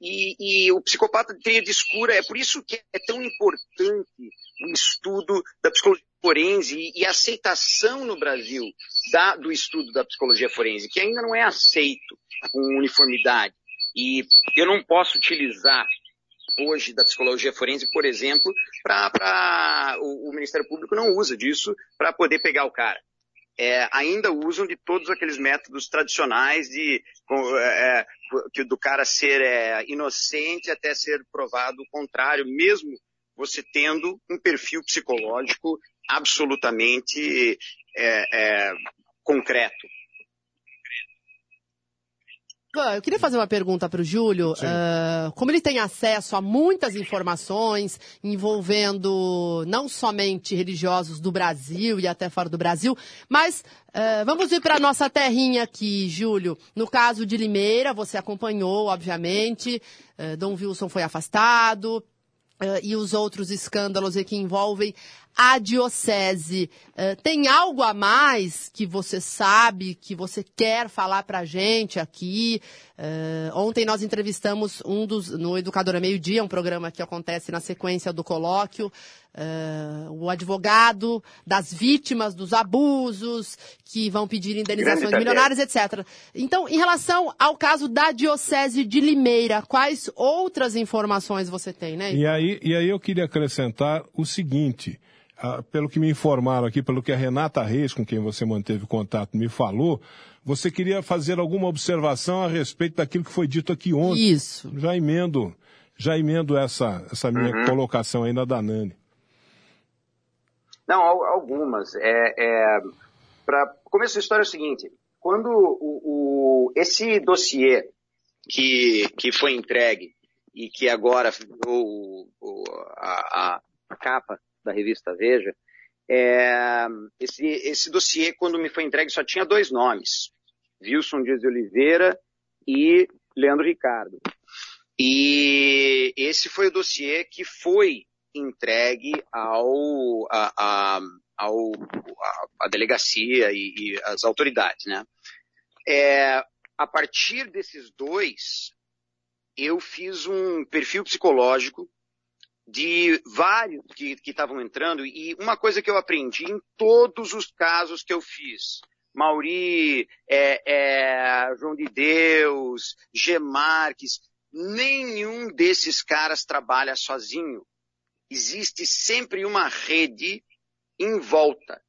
Speaker 5: E, e o psicopata de tríade escura, é por isso que é tão importante estudo da psicologia forense e, aceitação no Brasil da, do estudo da psicologia forense, que ainda não é aceito com uniformidade. E eu não posso utilizar hoje da psicologia forense, por exemplo, para o, o Ministério Público não usa disso para poder pegar o cara é, ainda usam de todos aqueles métodos tradicionais de é, é do cara ser é, inocente até ser provado o contrário, mesmo você tendo um perfil psicológico absolutamente é, é, concreto.
Speaker 4: Eu queria fazer uma pergunta para o Júlio. Uh, como ele tem acesso a muitas informações envolvendo não somente religiosos do Brasil e até fora do Brasil, mas uh, vamos ir para a nossa terrinha aqui, Júlio. No caso de Limeira, você acompanhou, obviamente. Uh, Dom Wilson foi afastado. E os outros escândalos que envolvem a diocese. Uh, tem algo a mais que você sabe, que você quer falar para a gente aqui? Uh, ontem nós entrevistamos um dos, no Educadora Meio Dia, um programa que acontece na sequência do colóquio, uh, o advogado das vítimas dos abusos, que vão pedir indenizações milionárias, etc. Então, em relação ao caso da Diocese de Limeira, quais outras informações você tem, né?
Speaker 3: E aí, e aí eu queria acrescentar o seguinte, ah, pelo que me informaram aqui, pelo que a Renata Reis, com quem você manteve contato, me falou, você queria fazer alguma observação a respeito daquilo que foi dito aqui ontem.
Speaker 4: Isso.
Speaker 3: Já emendo, já emendo essa, essa minha uhum. colocação aí na Danane.
Speaker 5: Não, algumas. É, é Para começo da história é o seguinte, quando o, o, esse dossiê que, que foi entregue e que agora o, o a, a, capa da revista Veja, é, esse, esse dossiê, quando me foi entregue, só tinha dois nomes. Wilson Dias de Oliveira e Leandro Ricardo. E esse foi o dossiê que foi entregue ao, a, a, ao, a, a delegacia e, e, as autoridades, né? É, a partir desses dois, eu fiz um perfil psicológico de vários que estavam entrando e uma coisa que eu aprendi em todos os casos que eu fiz, Mauri, é, é, João de Deus, G. Marques, nenhum desses caras trabalha sozinho. Existe sempre uma rede em volta,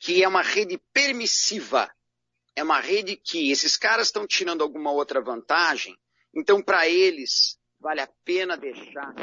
Speaker 5: que é uma rede permissiva. É uma rede que esses caras estão tirando alguma outra vantagem, então para eles vale a pena deixar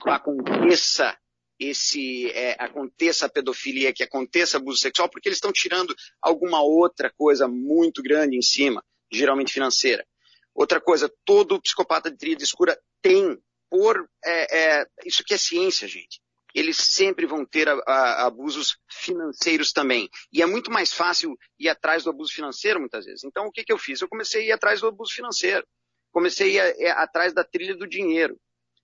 Speaker 5: que aconteça esse é, aconteça a pedofilia, que aconteça abuso sexual, porque eles estão tirando alguma outra coisa muito grande em cima, geralmente financeira. Outra coisa, todo psicopata de tríade escura tem, por é, é, isso que é ciência, gente eles sempre vão ter a, a, abusos financeiros também. E é muito mais fácil ir atrás do abuso financeiro muitas vezes. Então o que, que eu fiz? Eu comecei a ir atrás do abuso financeiro. Comecei a ir atrás da trilha do dinheiro.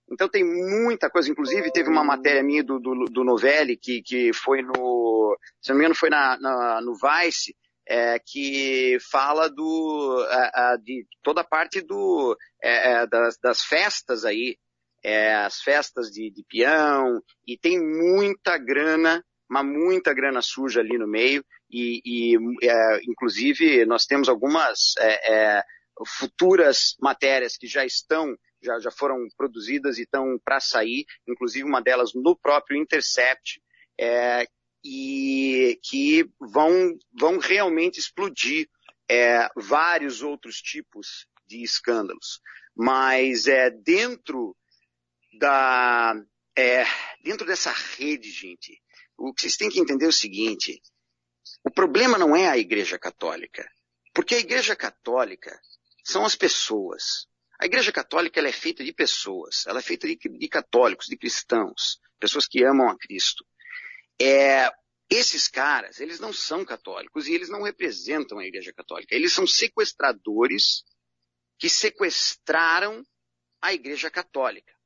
Speaker 5: Então tem muita coisa, inclusive teve uma matéria minha do, do, do Novelli, que, que foi no, se não me engano foi na, na no Vice, é, que fala do, a, a, de toda a parte do, é, é das, das festas aí, é, as festas de, de peão, e tem muita grana, mas muita grana suja ali no meio, e, e é, inclusive nós temos algumas é, é, futuras matérias que já estão, já, já foram produzidas e estão para sair, inclusive uma delas no próprio Intercept, é, e que vão, vão realmente explodir é, vários outros tipos de escândalos. Mas é, dentro da, é, dentro dessa rede, gente, o que vocês têm que entender é o seguinte, o problema não é a Igreja Católica, porque a Igreja Católica são as pessoas. A Igreja Católica ela é feita de pessoas, ela é feita de, de católicos, de cristãos, pessoas que amam a Cristo. É, esses caras, eles não são católicos e eles não representam a Igreja Católica. Eles são sequestradores que sequestraram a Igreja Católica.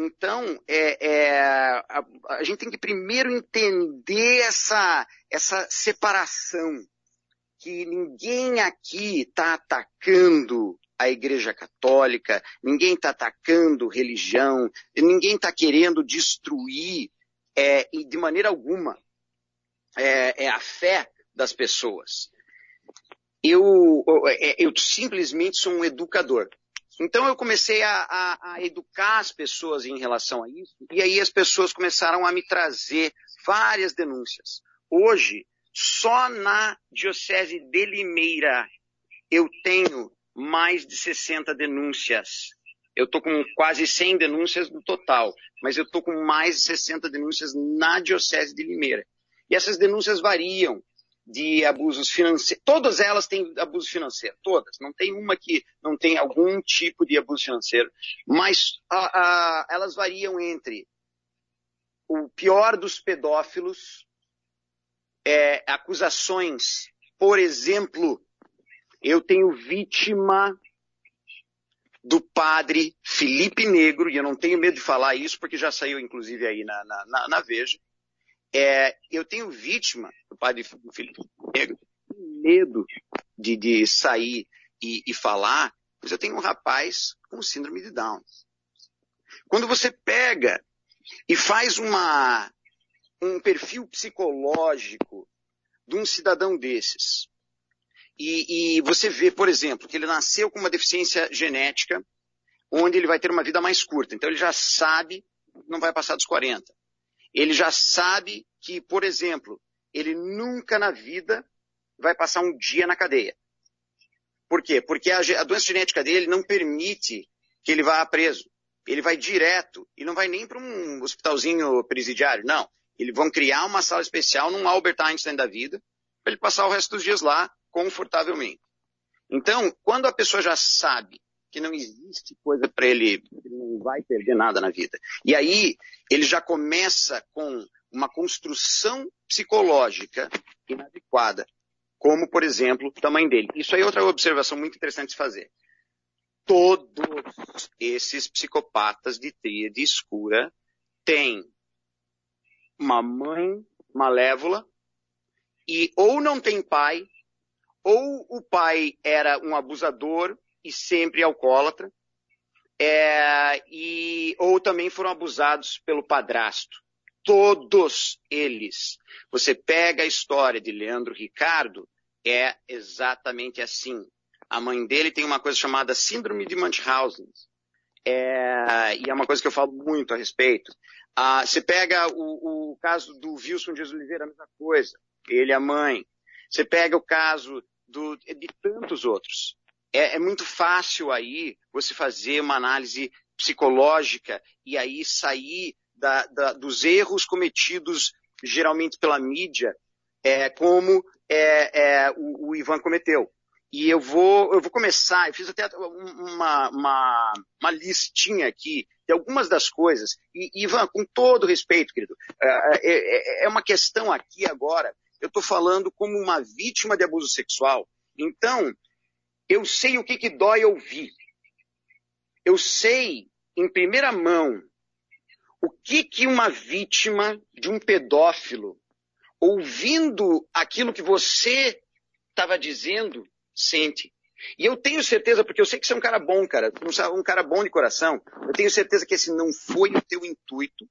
Speaker 5: Então, é, é, a, a, gente tem que primeiro entender essa, essa separação, que ninguém aqui está atacando a Igreja Católica, ninguém está atacando religião, ninguém está querendo destruir é, de maneira alguma é, é, a fé das pessoas. Eu, eu, é, eu simplesmente sou um educador. Então eu comecei a, a, a, educar as pessoas em relação a isso, e aí as pessoas começaram a me trazer várias denúncias. Hoje, só na Diocese de Limeira, eu tenho mais de 60 denúncias. Eu estou com quase 100 denúncias no total, mas eu estou com mais de 60 denúncias na Diocese de Limeira. E essas denúncias variam de abusos financeiros. Todas elas têm abuso financeiro, todas. Não tem uma que não tem algum tipo de abuso financeiro. Mas a, a, elas variam entre o pior dos pedófilos, é, acusações. Por exemplo, eu tenho vítima do padre Felipe Negro, e eu não tenho medo de falar isso, porque já saiu inclusive aí na, na, na Veja, é, eu tenho vítima do padre Felipe Negro, medo de, de sair e, e falar, mas eu tenho um rapaz com síndrome de Down. Quando você pega e faz uma, um perfil psicológico de um cidadão desses, e, e, você vê, por exemplo, que ele nasceu com uma deficiência genética, onde ele vai ter uma vida mais curta. Então ele já sabe, não vai passar dos 40. Ele já sabe que, por exemplo, ele nunca na vida vai passar um dia na cadeia. Por quê? Porque a, a doença genética dele não permite que ele vá preso. Ele vai direto e não vai nem para um hospitalzinho presidiário, não. Eles vão criar uma sala especial num Albert Einstein da vida para ele passar o resto dos dias lá confortavelmente. Então, quando a pessoa já sabe que não existe coisa para ele, ele não vai perder nada na vida. E aí, ele já começa com uma construção psicológica inadequada como, por exemplo, o tamanho dele. Isso aí é outra observação muito interessante de fazer. Todos esses psicopatas de tríade escura têm uma mãe malévola e ou não tem pai, ou o pai era um abusador e sempre alcoólatra, é, e, ou também foram abusados pelo padrasto. Todos eles. Você pega a história de Leandro Ricardo, é exatamente assim. A mãe dele tem uma coisa chamada Síndrome de Munchausen. É, e é uma coisa que eu falo muito a respeito. Ah, você pega o, o, caso do Wilson Dias Oliveira, a mesma coisa. Ele é a mãe. Você pega o caso do, de tantos outros. É, é muito fácil aí você fazer uma análise psicológica e aí sair da, da, dos erros cometidos geralmente pela mídia, é, como é, é, o, o, Ivan cometeu. E eu vou, eu vou começar, eu fiz até uma, uma, uma listinha aqui de algumas das coisas. E, Ivan, com todo respeito, querido, é, é, é uma questão aqui agora, eu estou falando como uma vítima de abuso sexual. Então, eu sei o que, que dói ouvir. Eu sei, em primeira mão, o que, que uma vítima de um pedófilo, ouvindo aquilo que você estava dizendo, sente. E eu tenho certeza, porque eu sei que você é um cara bom, cara, um cara bom de coração. Eu tenho certeza que esse não foi o teu intuito.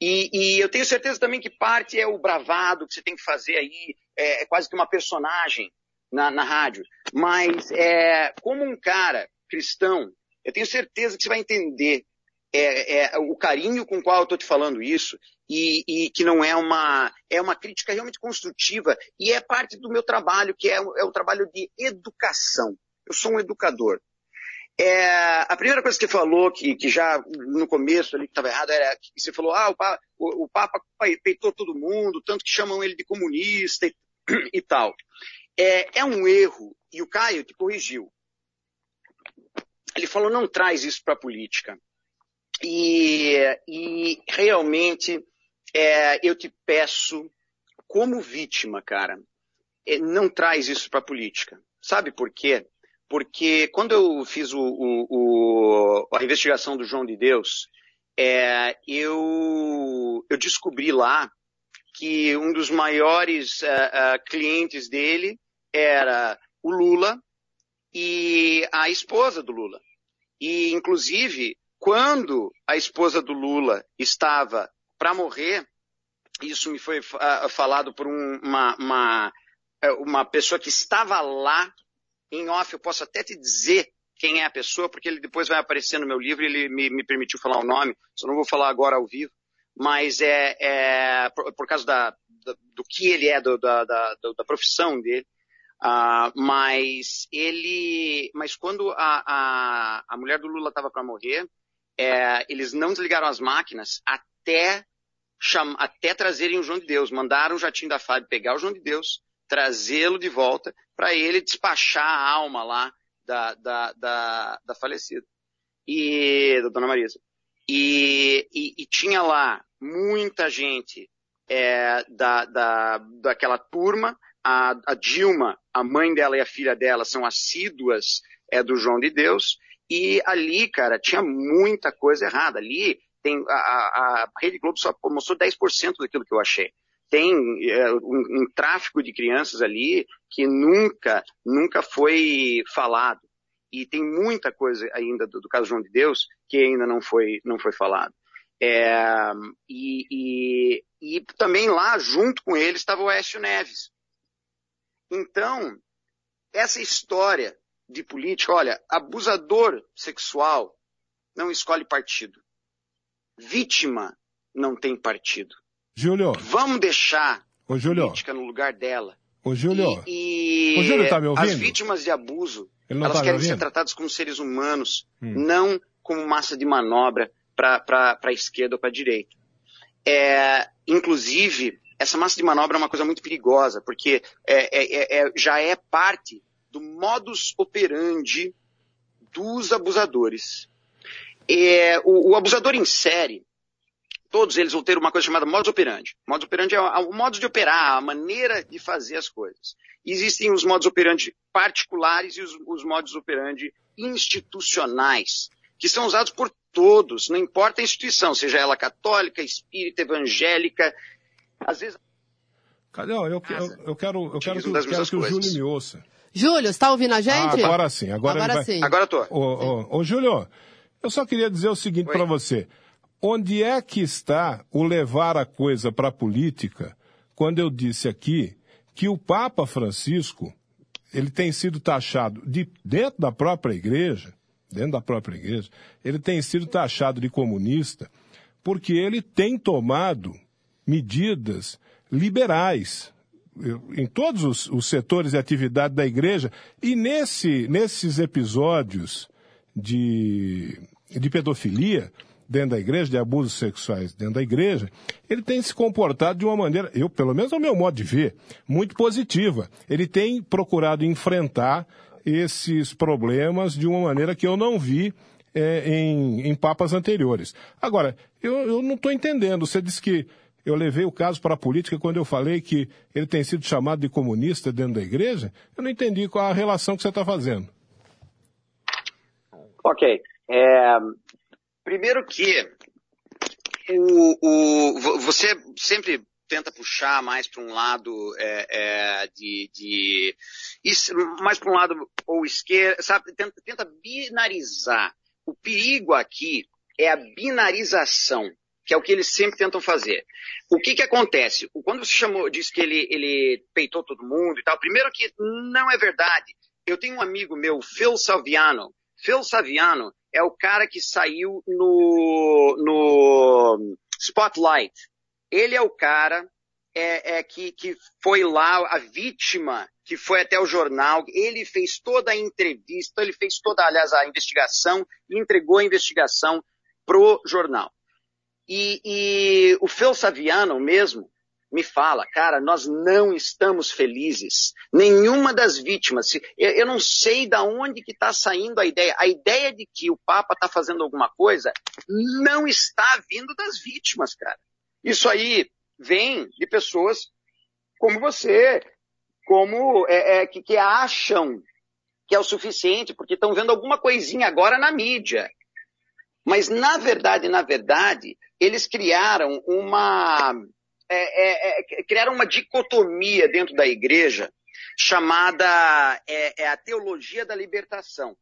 Speaker 5: E, e eu tenho certeza também que parte é o bravado que você tem que fazer aí, é, é quase que uma personagem na, na rádio. Mas é, como um cara cristão, eu tenho certeza que você vai entender é, é, o carinho com o qual eu estou te falando isso e, e, que não é uma é uma crítica realmente construtiva e é parte do meu trabalho que é, é o trabalho de educação. Eu sou um educador. É, a primeira coisa que você falou, que, que já no começo ali que estava errado, era que você falou, ah, o Papa, o, o Papa peitou todo mundo, tanto que chamam ele de comunista e, e tal. É, é um erro, e o Caio te corrigiu. Ele falou, não traz isso para a política. E, e realmente é, eu te peço, como vítima, cara, é, não traz isso para a política. Sabe por quê? Porque quando eu fiz o, o, o, a investigação do João de Deus, é, eu, eu descobri lá que um dos maiores uh, uh, clientes dele era o Lula e a esposa do Lula. E, inclusive, quando a esposa do Lula estava para morrer, isso me foi uh, falado por um, uma, uma, é, uma pessoa que estava lá em off, eu posso até te dizer quem é a pessoa, porque ele depois vai aparecer no meu livro ele me, me permitiu falar o nome, só não vou falar agora ao vivo, mas é, é por, por, causa da, da, do que ele é, do, da, da, da profissão dele, uh, mas ele, mas quando a, a, a mulher do Lula estava para morrer, é, eles não desligaram as máquinas até, cham, até trazerem o João de Deus. Mandaram o jatinho da FAB pegar o João de Deus, trazê-lo de volta, para ele despachar a alma lá da, da, da, da falecida. E, da Dona Marisa. E, e, e tinha lá muita gente é, da, da, daquela turma. A, a, Dilma, a mãe dela e a filha dela são assíduas é, do João de Deus. E ali, cara, tinha muita coisa errada. Ali tem a, a, Rede Globo só mostrou 10% daquilo que eu achei. Tem é, um, um tráfico de crianças ali que nunca, nunca foi falado. E tem muita coisa ainda do, do caso João de Deus que ainda não foi, não foi falado. É, e, e, e, também lá, junto com ele, estava o Écio Neves. Então, essa história de política, olha, abusador sexual não escolhe partido. Vítima não tem partido.
Speaker 3: Júlio.
Speaker 5: Vamos deixar
Speaker 3: Ô, Júlio.
Speaker 5: a política no lugar dela.
Speaker 3: Ô, Júlio.
Speaker 5: E, e
Speaker 3: Ô, Júlio, tá me ouvindo?
Speaker 5: as vítimas de abuso, elas
Speaker 3: tá
Speaker 5: querem ser?
Speaker 3: Hum.
Speaker 5: tratadas como seres humanos, não como massa de manobra para a esquerda ou para a direita. É, inclusive, essa massa de manobra é uma coisa muito perigosa, porque é, é, é, já é parte do modus operandi dos abusadores. É, o, o abusador em série, todos eles vão ter uma coisa chamada modus operandi. Modus operandi é o modo de operar, a maneira de fazer as coisas. Existem os modus operandi particulares e os, os modus operandi institucionais, que são usados por todos, não importa a instituição, seja ela católica, espírita, evangélica. Às vezes,
Speaker 3: Cadê? ó, Eu, eu, eu quero, eu quero, que, quero que o. Júlio me ouça.
Speaker 4: Júlio, está ouvindo a gente?
Speaker 3: Ah, agora sim, agora ele vai-
Speaker 4: sim.
Speaker 5: agora eu tô.
Speaker 3: Ô, ô, ô, Júlio, eu só queria dizer o seguinte para você. Onde é que está o levar a coisa para a política quando eu disse aqui que o Papa Francisco ele tem sido taxado de dentro da própria igreja, dentro da própria igreja, ele tem sido taxado de comunista porque ele tem tomado medidas liberais eu- em todos os, os setores de atividade da igreja e nesse, nesses episódios de, de pedofilia dentro da igreja, de abusos sexuais dentro da igreja, ele tem se comportado de uma maneira, eu, pelo menos é o meu modo de ver, muito positiva. Ele tem procurado enfrentar esses problemas de uma maneira que eu não vi é, em, em papas anteriores. Agora, eu, eu não estou entendendo. Você disse que eu levei o caso para a política quando eu falei que ele tem sido chamado de comunista dentro da igreja. Eu não entendi qual a relação que você está fazendo.
Speaker 5: Ok. É, primeiro que o, o- vo- você sempre tenta puxar mais para um lado é, é, de, de is- mais para um lado ou esquerda, sabe? Tenta, tenta binarizar. O perigo aqui é a binarização, que é o que eles sempre tentam fazer. O que que acontece? Quando você chamou, disse que ele, ele peitou todo mundo e tal, primeiro que não é verdade. Eu tenho um amigo meu, Phil Salviano. Phil Saviano é o cara que saiu no, no Spotlight. Ele é o cara é, é, que, que foi lá, a vítima que foi até o jornal. Ele fez toda a entrevista, ele fez toda, aliás, a investigação e entregou a investigação pro jornal. E, e o Phil Saviano mesmo me fala, cara, nós não estamos felizes. Nenhuma das vítimas. Eu, eu não sei da onde que está saindo a ideia. A ideia de que o Papa está fazendo alguma coisa não está vindo das vítimas, cara. Isso aí vem de pessoas como você, como é, é, que, que acham que é o suficiente, porque estão vendo alguma coisinha agora na mídia. Mas na verdade, na verdade, eles criaram uma é, é, é, criaram uma dicotomia dentro da igreja chamada é, é a teologia da libertação.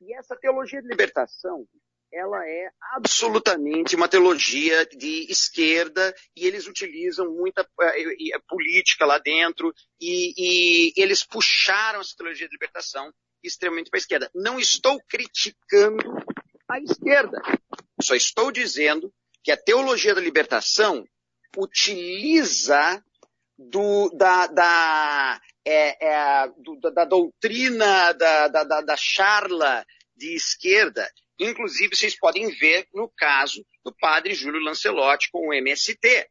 Speaker 5: E essa teologia de libertação, ela é absolutamente uma teologia de esquerda e eles utilizam muita eh, eh, política lá dentro e, e eles puxaram essa teologia de libertação extremamente para a esquerda. Não estou criticando a esquerda, só estou dizendo que a teologia da libertação utiliza do, da, da, é, é, do- da, da doutrina da, da, da, da charla de esquerda. Inclusive, vocês podem ver no caso do padre Júlio Lancelotti com o MST.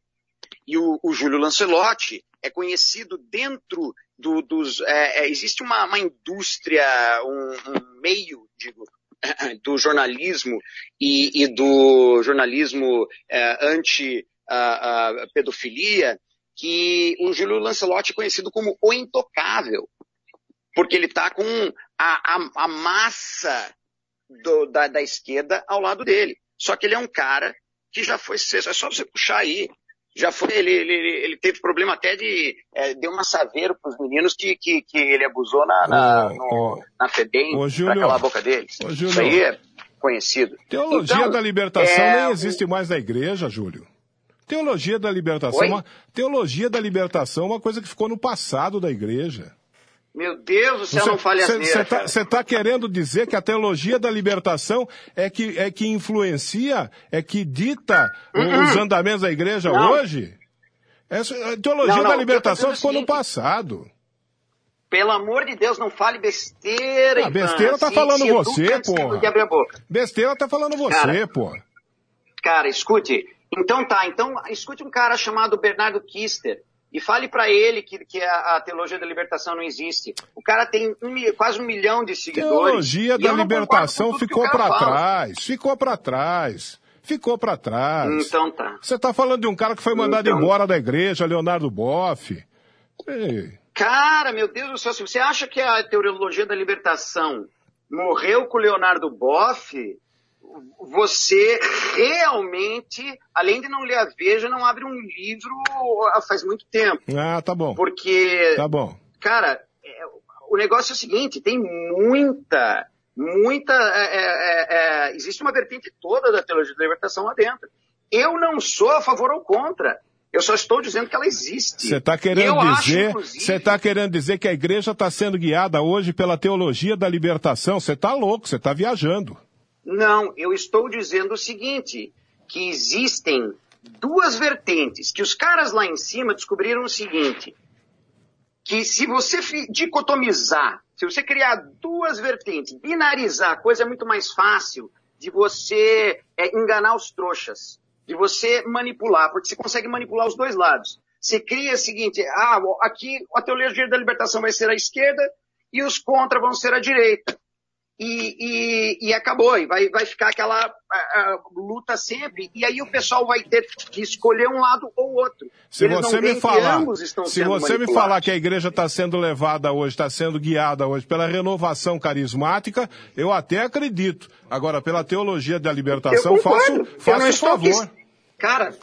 Speaker 5: E o, o Júlio Lancelotti é conhecido dentro do- dos. é, é, existe uma, uma indústria, um, um meio, digo, do jornalismo e, e do jornalismo é, anti-pedofilia, que o Júlio Lancelotti é conhecido como o intocável, porque ele está com a, a, a massa do- da, da esquerda ao lado dele. Só que ele é um cara que já foi, é só você puxar aí, já foi, ele, ele, ele teve problema até de, é, deu uma saveiro para os meninos que, que, que ele abusou na, na,
Speaker 3: Ô,
Speaker 5: no-
Speaker 3: ô,
Speaker 5: na FEBEM para calar a boca deles.
Speaker 3: Ô.
Speaker 5: Isso aí é conhecido.
Speaker 3: Teologia
Speaker 5: Então,
Speaker 3: da libertação
Speaker 5: é,
Speaker 3: nem existe mais na igreja, Júlio. Teologia da libertação,
Speaker 5: Oi?
Speaker 3: é uma, teologia da libertação é uma coisa que ficou no passado da igreja.
Speaker 5: Meu Deus do céu, não fale
Speaker 3: Você está tá querendo dizer que a teologia da libertação é que, é que influencia, é que dita uhum. os andamentos da igreja não. hoje? Essa, a teologia não, não, da libertação ficou seguinte, no passado.
Speaker 5: Pelo amor de Deus, não fale besteira.
Speaker 3: Ah, besteira tá falando você, porra. Besteira tá falando você, porra.
Speaker 5: Cara, escute. Então tá, então escute um cara chamado Bernardo Kister e fale para ele que, que a, a, teologia da libertação não existe. O cara tem um, quase um milhão de seguidores.
Speaker 3: Teologia da libertação ficou para trás, ficou para trás. Ficou para trás.
Speaker 5: Então tá.
Speaker 3: Você tá falando de um cara que foi mandado então... embora da igreja, Leonardo Boff.
Speaker 5: Ei. Cara, meu Deus do céu, se você acha que a teologia da libertação morreu com o Leonardo Boff, você realmente, além de não ler a Veja, não abre um livro faz muito tempo.
Speaker 3: Ah, tá bom.
Speaker 5: Porque,
Speaker 3: tá bom.
Speaker 5: cara, é, o negócio é o seguinte, tem muita, muita, é, é, é, existe uma vertente toda da teologia da libertação lá dentro. Eu não sou a favor ou contra. Eu só estou dizendo que ela existe.
Speaker 3: Você está querendo dizer, você está querendo dizer que a igreja está sendo guiada hoje pela teologia da libertação? Você está louco, você está viajando.
Speaker 5: Não, eu estou dizendo o seguinte, que existem duas vertentes, que os caras lá em cima descobriram o seguinte, que se você dicotomizar, se você criar duas vertentes, binarizar, a coisa é muito mais fácil de você é, enganar os trouxas, de você manipular, porque você consegue manipular os dois lados. Você cria o seguinte, ah, aqui a teologia da libertação vai ser a esquerda e os contra vão ser a direita e, e, e, acabou, e vai, vai ficar aquela luta sempre, e aí o pessoal vai ter que escolher um lado ou outro.
Speaker 3: Se Eles você me falar, se você me falar que a igreja está sendo levada hoje, está sendo guiada hoje pela renovação carismática, eu até acredito. Agora, pela teologia da libertação, faço, faço o favor. Aqui,
Speaker 5: cara,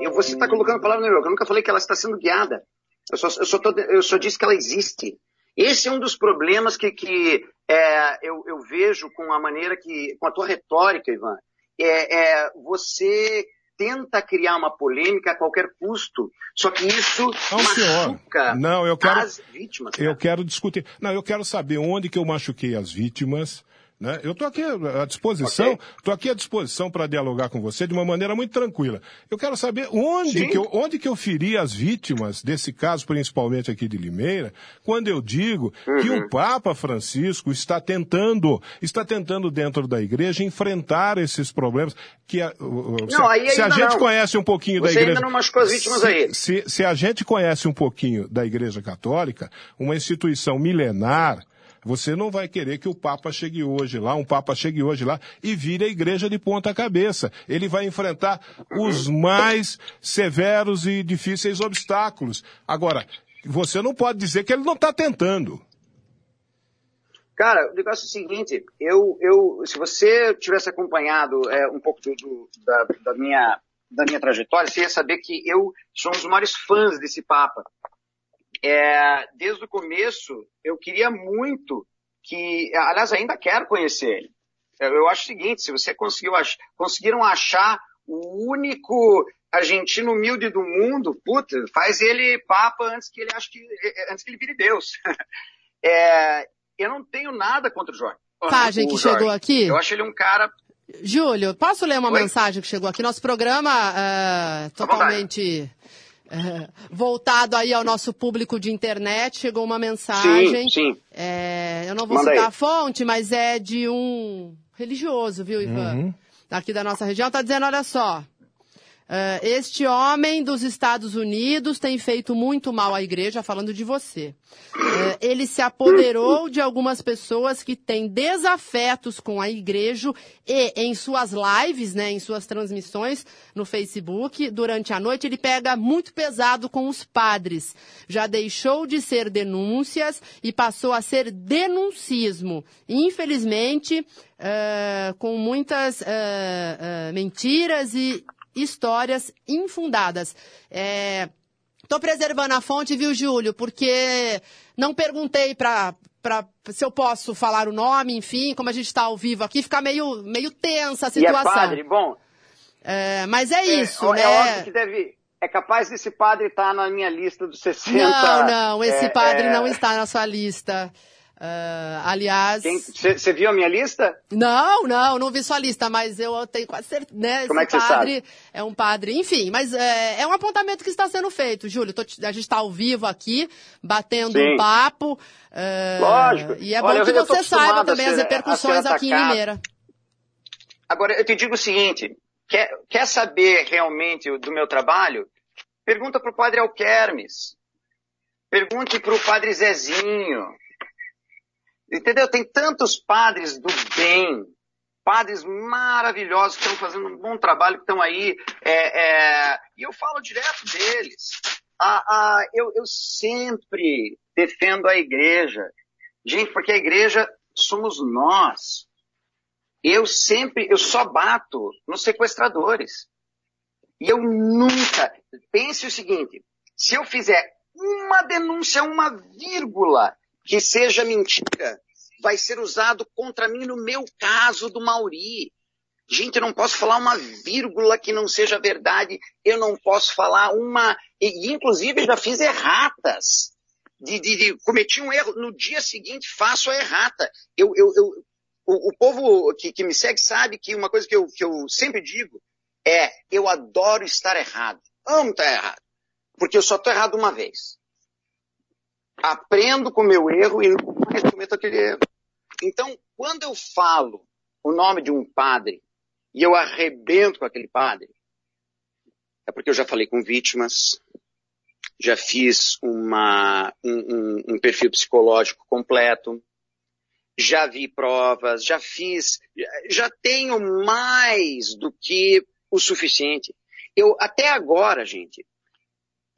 Speaker 5: eu, você está colocando a palavra no meu, eu nunca falei que ela está sendo guiada. Eu só, eu, só tô, eu só disse que ela existe. Esse é um dos problemas que, que é, eu, eu, vejo com a maneira que, com a tua retórica, Ivan. É, é, você tenta criar uma polêmica a qualquer custo, só que isso não, machuca
Speaker 3: senhor. Não, eu quero,
Speaker 5: as vítimas.
Speaker 3: Cara. Eu quero discutir. Não, eu quero saber onde que eu machuquei as vítimas né? Eu estou aqui à disposição, estou okay. aqui à disposição para dialogar com você de uma maneira muito tranquila. Eu quero saber onde que eu, onde que eu feri as vítimas desse caso, principalmente aqui de Limeira, quando eu digo uhum. que o uhum. Papa Francisco está tentando, está tentando dentro da igreja enfrentar esses problemas que a,
Speaker 5: não, aí
Speaker 3: se a gente
Speaker 5: não.
Speaker 3: conhece um pouquinho
Speaker 5: você
Speaker 3: da igreja,
Speaker 5: ainda não machucou as vítimas
Speaker 3: se,
Speaker 5: aí.
Speaker 3: Se, se a gente conhece um pouquinho da igreja católica, uma instituição milenar você não vai querer que o Papa chegue hoje lá, um Papa chegue hoje lá e vire a igreja de ponta cabeça. Ele vai enfrentar os mais severos e difíceis obstáculos. Agora, você não pode dizer que ele não está tentando.
Speaker 5: Cara, o negócio é o seguinte, eu, eu, se você tivesse acompanhado é, um pouco do, do, da, da, minha, da minha trajetória, você ia saber que eu sou um dos maiores fãs desse Papa é, desde o começo, eu queria muito que, aliás, ainda quero conhecer ele. Eu acho o seguinte, se você conseguiu ach, conseguiram achar o único argentino humilde do mundo, puta, faz ele papa antes que ele ache que, antes que ele vire Deus. É, eu não tenho nada contra o Jorge.
Speaker 4: Mensagem que Jorge. chegou aqui.
Speaker 5: Eu acho ele um cara.
Speaker 4: Júlio, posso ler uma Oi? mensagem que chegou aqui? Nosso programa uh, totalmente é, voltado aí ao nosso público de internet, chegou uma mensagem.
Speaker 5: Sim, sim.
Speaker 4: É, eu não vou Manda citar aí. a fonte, mas é de um religioso, viu, Ivan? Uhum. Aqui da nossa região, tá dizendo, olha só. Uh, este homem dos Estados Unidos tem feito muito mal à igreja, falando de você. Uh, ele se apoderou de algumas pessoas que têm desafetos com a igreja e em suas lives, né, em suas transmissões no Facebook, durante a noite, ele pega muito pesado com os padres. Já deixou de ser denúncias e passou a ser denuncismo. Infelizmente, uh, com muitas mentiras e histórias infundadas. É, Tô preservando a fonte, viu, Júlio? Porque não perguntei para pra, se eu posso falar o nome, enfim, como a gente está ao vivo aqui, fica meio, meio tensa a situação.
Speaker 5: E é padre, bom.
Speaker 4: É, mas é isso,
Speaker 5: é,
Speaker 4: né?
Speaker 5: É óbvio que deve, é capaz desse padre estar na minha lista dos 60.
Speaker 4: Não, não, esse
Speaker 5: é,
Speaker 4: padre
Speaker 5: é...
Speaker 4: não está na sua lista. Uh, aliás.
Speaker 5: Você viu a minha lista?
Speaker 4: Não, não, não vi sua lista, mas eu tenho quase certeza. Né,
Speaker 5: Como é que
Speaker 4: padre
Speaker 5: você sabe?
Speaker 4: é um padre, enfim, mas é, é um apontamento que está sendo feito, Júlio. Tô, a gente está ao vivo aqui, batendo
Speaker 5: Sim.
Speaker 4: um papo. Uh,
Speaker 5: Lógico.
Speaker 4: E é
Speaker 5: Olha,
Speaker 4: bom que
Speaker 5: eu
Speaker 4: você saiba também
Speaker 5: ser,
Speaker 4: as repercussões aqui em Limeira.
Speaker 5: Agora, eu te digo o seguinte: quer, quer saber realmente do meu trabalho? Pergunta para o padre Alquermes. Pergunte para o padre Zezinho. Entendeu? Tem tantos padres do bem, padres maravilhosos que estão fazendo um bom trabalho, que estão aí, é, é, e eu falo direto deles. Ah, ah, eu, eu sempre defendo a igreja. Gente, porque a igreja somos nós. Eu sempre, eu só bato nos sequestradores. E eu nunca, pense o seguinte, se eu fizer uma denúncia, uma vírgula, que seja mentira, vai ser usado contra mim no meu caso do Mauri. Gente, eu não posso falar uma vírgula que não seja verdade, eu não posso falar uma, e inclusive já fiz erratas. De, de, de, cometi um erro, no dia seguinte faço a errata. Eu, eu, eu, o, o povo que, que, me segue sabe que uma coisa que eu, que eu sempre digo é, eu adoro estar errado. Amo estar errado. Porque eu só estou errado uma vez aprendo com o meu erro e cometo aquele erro. Então, quando eu falo o nome de um padre e eu arrebento com aquele padre, é porque eu já falei com vítimas, já fiz uma, um, um, um perfil psicológico completo, já vi provas, já fiz, já tenho mais do que o suficiente. Eu, até agora, gente,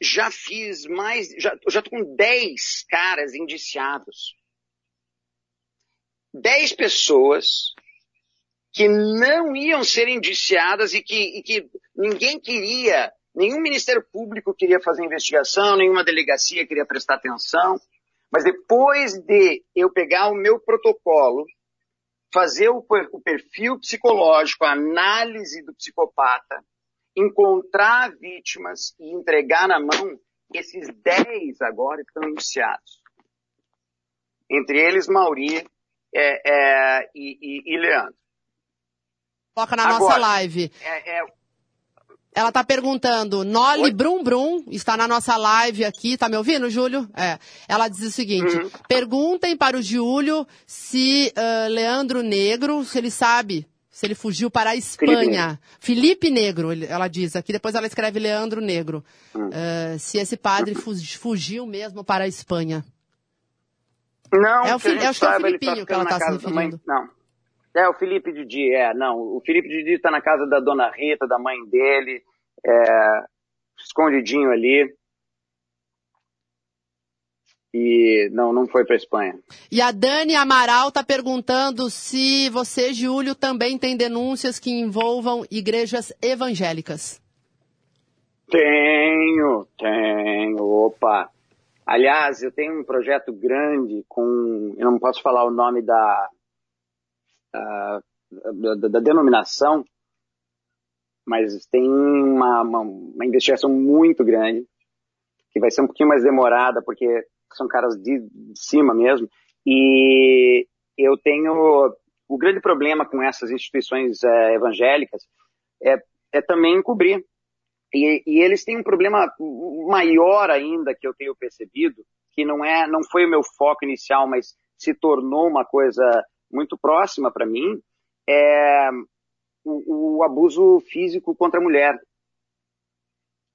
Speaker 5: já fiz mais, já, já tô com 10 caras indiciados. 10 pessoas que não iam ser indiciadas e que, e que ninguém queria, nenhum Ministério Público queria fazer investigação, nenhuma delegacia queria prestar atenção. Mas depois de eu pegar o meu protocolo, fazer o, o perfil psicológico, a análise do psicopata, encontrar vítimas e entregar na mão esses 10 agora estão indiciados. Entre eles, Mauri é, é, e, e, e, Leandro.
Speaker 4: Coloca na agora, nossa live.
Speaker 5: É, é
Speaker 4: ela está perguntando, Noli Oi? Brum Brum está na nossa live aqui, tá me ouvindo, Júlio? É. Ela diz o seguinte, uhum. perguntem para o Júlio se uh, Leandro Negro, se ele sabe se ele fugiu para a Espanha. Felipe Negro, ela diz aqui, depois ela escreve Leandro Negro. Hum. Uh, se esse padre fugiu mesmo para a Espanha.
Speaker 5: Não,
Speaker 4: é o,
Speaker 5: que
Speaker 4: acho que é o Filipinho tá que ela está se referindo.
Speaker 5: Não. É o Felipe Didi, é, não. O Felipe Didi está na casa da dona Rita, da mãe dele, é, escondidinho ali e não, não foi para Espanha.
Speaker 4: E a Dani Amaral está perguntando se você, Júlio, também tem denúncias que envolvam igrejas evangélicas.
Speaker 5: Tenho, tenho, opa. Aliás, eu tenho um projeto grande com, eu não posso falar o nome da, da, da, da denominação, mas tem uma, uma, uma investigação muito grande, que vai ser um pouquinho mais demorada, porque são caras de, cima mesmo. E eu tenho o grande problema com essas instituições é, evangélicas é, é também encobrir. E, e, eles têm um problema maior ainda que eu tenho percebido, que não é, não foi o meu foco inicial, mas se tornou uma coisa muito próxima para mim, é o, o abuso físico contra a mulher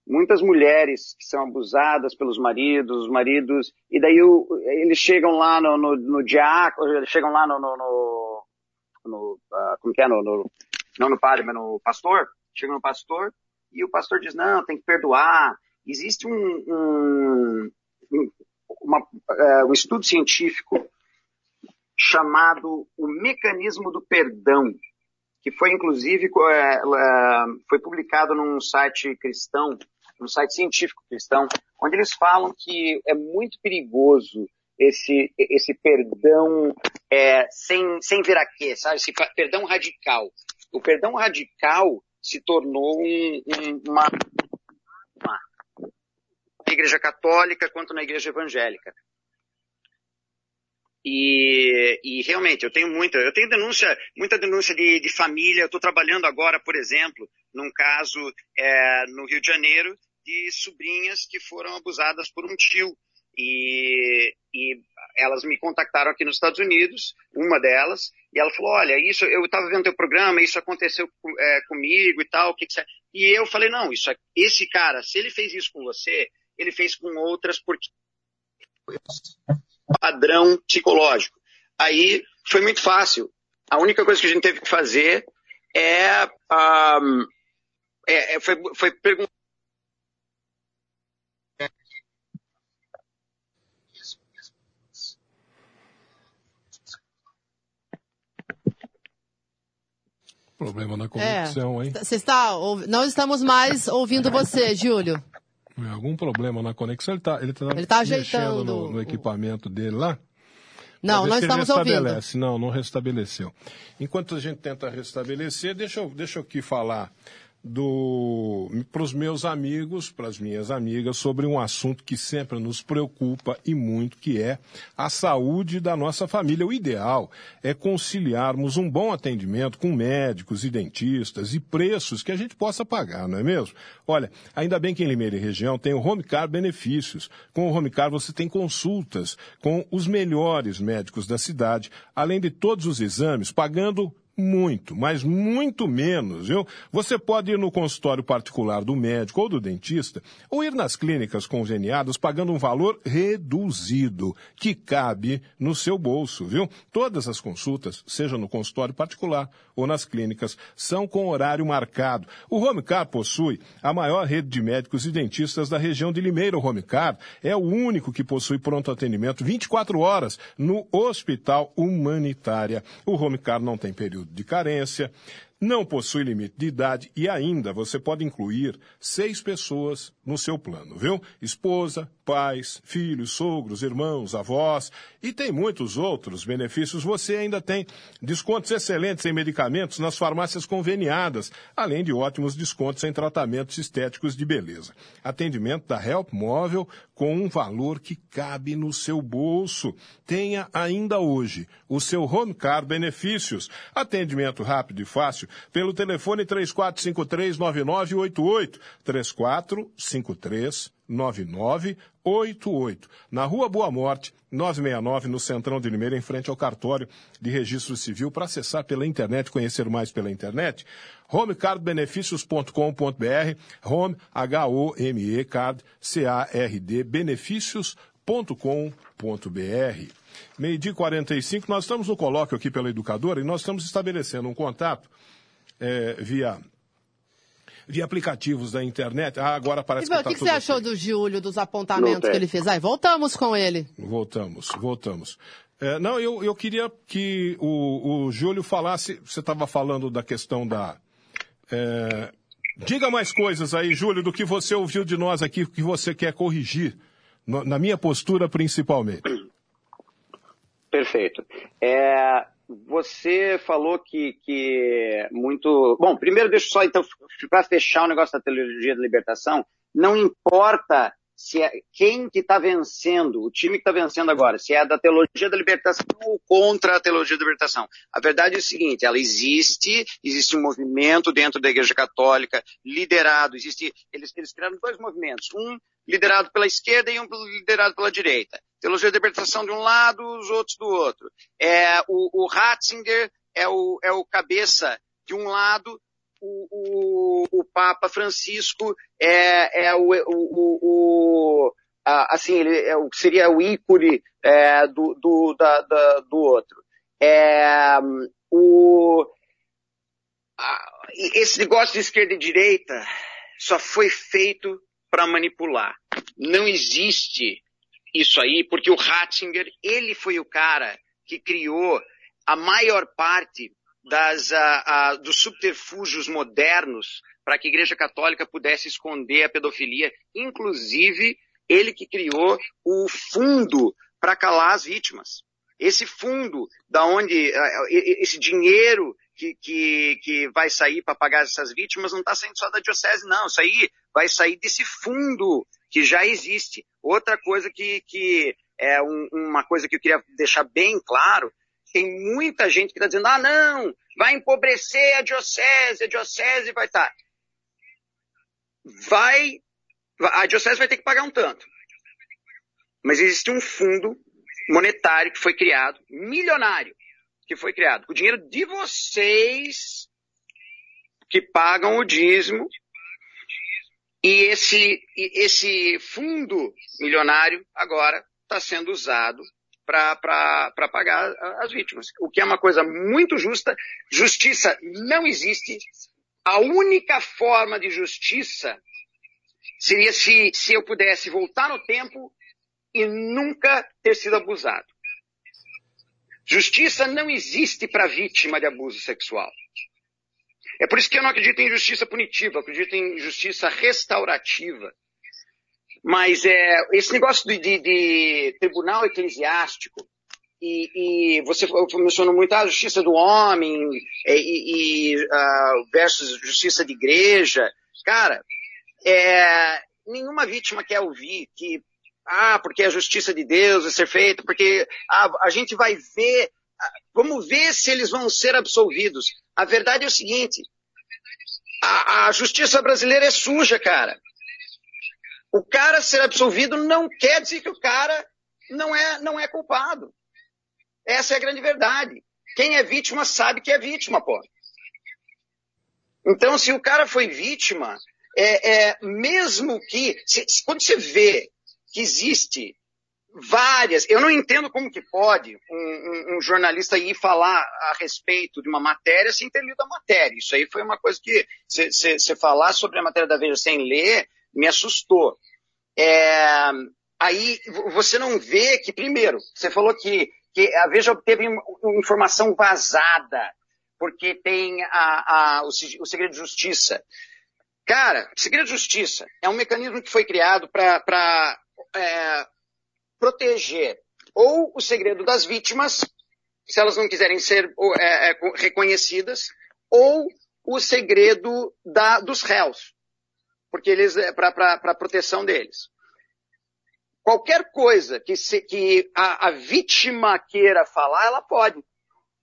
Speaker 5: muitas mulheres que são abusadas pelos maridos, os maridos, e daí o, eles chegam lá no, no, no diácono, eles chegam lá no, no, no, no uh, como que é, no, no, não no padre, mas no pastor, chegam no pastor, e o pastor diz, não, tem que perdoar. Existe um, um, uma, uh, um estudo científico chamado o mecanismo do perdão, que foi inclusive uh, foi publicado num site cristão no site científico cristão, onde eles falam que é muito perigoso esse, esse perdão é, sem, sem veraquê, sabe? Esse perdão radical. O perdão radical se tornou um, um, uma, uma na igreja católica quanto na igreja evangélica. E, e, realmente, eu tenho muita, eu tenho denúncia, muita denúncia de, de família. Eu estou trabalhando agora, por exemplo, num caso é, no Rio de Janeiro de sobrinhas que foram abusadas por um tio. E, e elas me contactaram aqui nos Estados Unidos, uma delas, e ela falou, olha, isso, eu estava vendo teu programa, isso aconteceu é, comigo e tal, que, que você... E eu falei, não, isso, esse cara, se ele fez isso com você, ele fez com outras porque padrão psicológico. Aí foi muito fácil. A única coisa que a gente teve que fazer é, um, é, é foi, foi perguntar
Speaker 3: Problema na conexão,
Speaker 4: é.
Speaker 3: hein?
Speaker 4: Você está, não estamos mais ouvindo você, Júlio.
Speaker 3: É, algum problema na conexão? Ele está ele tá
Speaker 4: ele tá ajeitando
Speaker 3: no, no equipamento dele lá?
Speaker 4: Não, não estamos ouvindo.
Speaker 3: Não, não restabeleceu. Enquanto a gente tenta restabelecer, deixa eu, deixa eu aqui falar para os meus amigos, para as minhas amigas, sobre um assunto que sempre nos preocupa e muito, que é a saúde da nossa família. O ideal é conciliarmos um bom atendimento com médicos e dentistas e preços que a gente possa pagar, não é mesmo? Olha, ainda bem que em Limeira e região tem o Home Car Benefícios. Com o Home Car você tem consultas com os melhores médicos da cidade, além de todos os exames, pagando muito, mas muito menos, viu? Você pode ir no consultório particular do médico ou do dentista, ou ir nas clínicas conveniadas pagando um valor reduzido, que cabe no seu bolso, viu? Todas as consultas, seja no consultório particular ou nas clínicas, são com horário marcado. O Homecar possui a maior rede de médicos e dentistas da região de Limeira. O Homecar é o único que possui pronto atendimento 24 horas no Hospital Humanitária. O Homecar não tem período de carência, não possui limite de idade e ainda você pode incluir seis pessoas no seu plano, viu? Esposa, pais, filhos, sogros, irmãos, avós e tem muitos outros benefícios. Você ainda tem descontos excelentes em medicamentos nas farmácias conveniadas, além de ótimos descontos em tratamentos estéticos de beleza. Atendimento da Help Móvel com um valor que cabe no seu bolso. Tenha ainda hoje o seu Home Car Benefícios. Atendimento rápido e fácil pelo telefone 34539988. 3453 9988. Na Rua Boa Morte, 969, no Centrão de Limeira, em frente ao cartório de registro civil, para acessar pela internet, conhecer mais pela internet, homecardbenefícios.com.br, home, H-O-M-E, card, C-A-R-D, benefícios.com.br. Meio-dia 45, nós estamos no colóquio aqui pela educadora e nós estamos estabelecendo um contato é, via via aplicativos da internet. Ah, agora parece
Speaker 4: e, que
Speaker 3: está
Speaker 4: O que, que você achou do Júlio, dos apontamentos que ele fez? Aí, voltamos com ele.
Speaker 3: Voltamos, voltamos. É, não, eu, eu queria que o, o Júlio falasse, você estava falando da questão da... É, diga mais coisas aí, Júlio, do que você ouviu de nós aqui, que você quer corrigir, no, na minha postura principalmente.
Speaker 5: Perfeito. É, você falou que, que muito. Bom, primeiro deixa só, então, para fechar o negócio da teologia da libertação, não importa se é quem que está vencendo, o time que está vencendo agora, se é da teologia da libertação ou contra a teologia da libertação. A verdade é o seguinte, ela existe, existe um movimento dentro da Igreja Católica, liderado, existe, eles, eles criaram dois movimentos, um liderado pela esquerda e um liderado pela direita. Teologia da libertação de um lado, os outros do outro. É, o, o Ratzinger é o, é o cabeça de um lado o, o, o Papa Francisco é, é o, o, o assim, ele é, seria o ícone é, do, do, da, da, do outro. É, o, a, esse negócio de esquerda e direita só foi feito para manipular. Não existe isso aí, porque o Ratzinger, ele foi o cara que criou a maior parte das, uh, uh, dos subterfúgios modernos para que a Igreja Católica pudesse esconder a pedofilia. Inclusive, ele que criou o fundo para calar as vítimas. Esse fundo, da onde uh, esse dinheiro que, que, que vai sair para pagar essas vítimas não está saindo só da diocese, não. Isso aí vai sair desse fundo que já existe. Outra coisa que, que é um, uma coisa que eu queria deixar bem claro, tem muita gente que está dizendo, ah não, vai empobrecer a diocese, a diocese vai estar. Tá. Vai, a diocese vai ter que pagar um tanto. Mas existe um fundo monetário que foi criado, milionário, que foi criado, com o dinheiro de vocês que pagam o dízimo e esse, esse fundo milionário agora está sendo usado para pagar as vítimas. O que é uma coisa muito justa. Justiça não existe. A única forma de justiça seria se, se eu pudesse voltar no tempo e nunca ter sido abusado. Justiça não existe para vítima de abuso sexual. É por isso que eu não acredito em justiça punitiva, acredito em justiça restaurativa. Mas é, esse negócio de, de, de tribunal eclesiástico, e, e, você mencionou muito a justiça do homem e, e uh, versus justiça de igreja. Cara, é, nenhuma vítima quer ouvir que, ah, porque a justiça de Deus vai ser feita, porque ah, a gente vai ver, vamos ver se eles vão ser absolvidos. A verdade é o seguinte: a, a justiça brasileira é suja, cara. O cara ser absolvido não quer dizer que o cara não é, não é culpado. Essa é a grande verdade. Quem é vítima sabe que é vítima, pô. Então, se o cara foi vítima, é, é mesmo que, se, quando você vê que existe várias. Eu não entendo como que pode um, um, um, jornalista ir falar a respeito de uma matéria sem ter lido a matéria. Isso aí foi uma coisa que você falar sobre a matéria da Veja sem ler me assustou. É, aí você não vê que, primeiro, você falou que, que a Veja obteve informação vazada, porque tem a, a, o, o segredo de justiça. Cara, segredo de justiça é um mecanismo que foi criado para é, proteger ou o segredo das vítimas, se elas não quiserem ser é, é, reconhecidas, ou o segredo da, dos réus, porque eles é, para proteção deles. Qualquer coisa que, se, que a, a vítima queira falar, ela pode.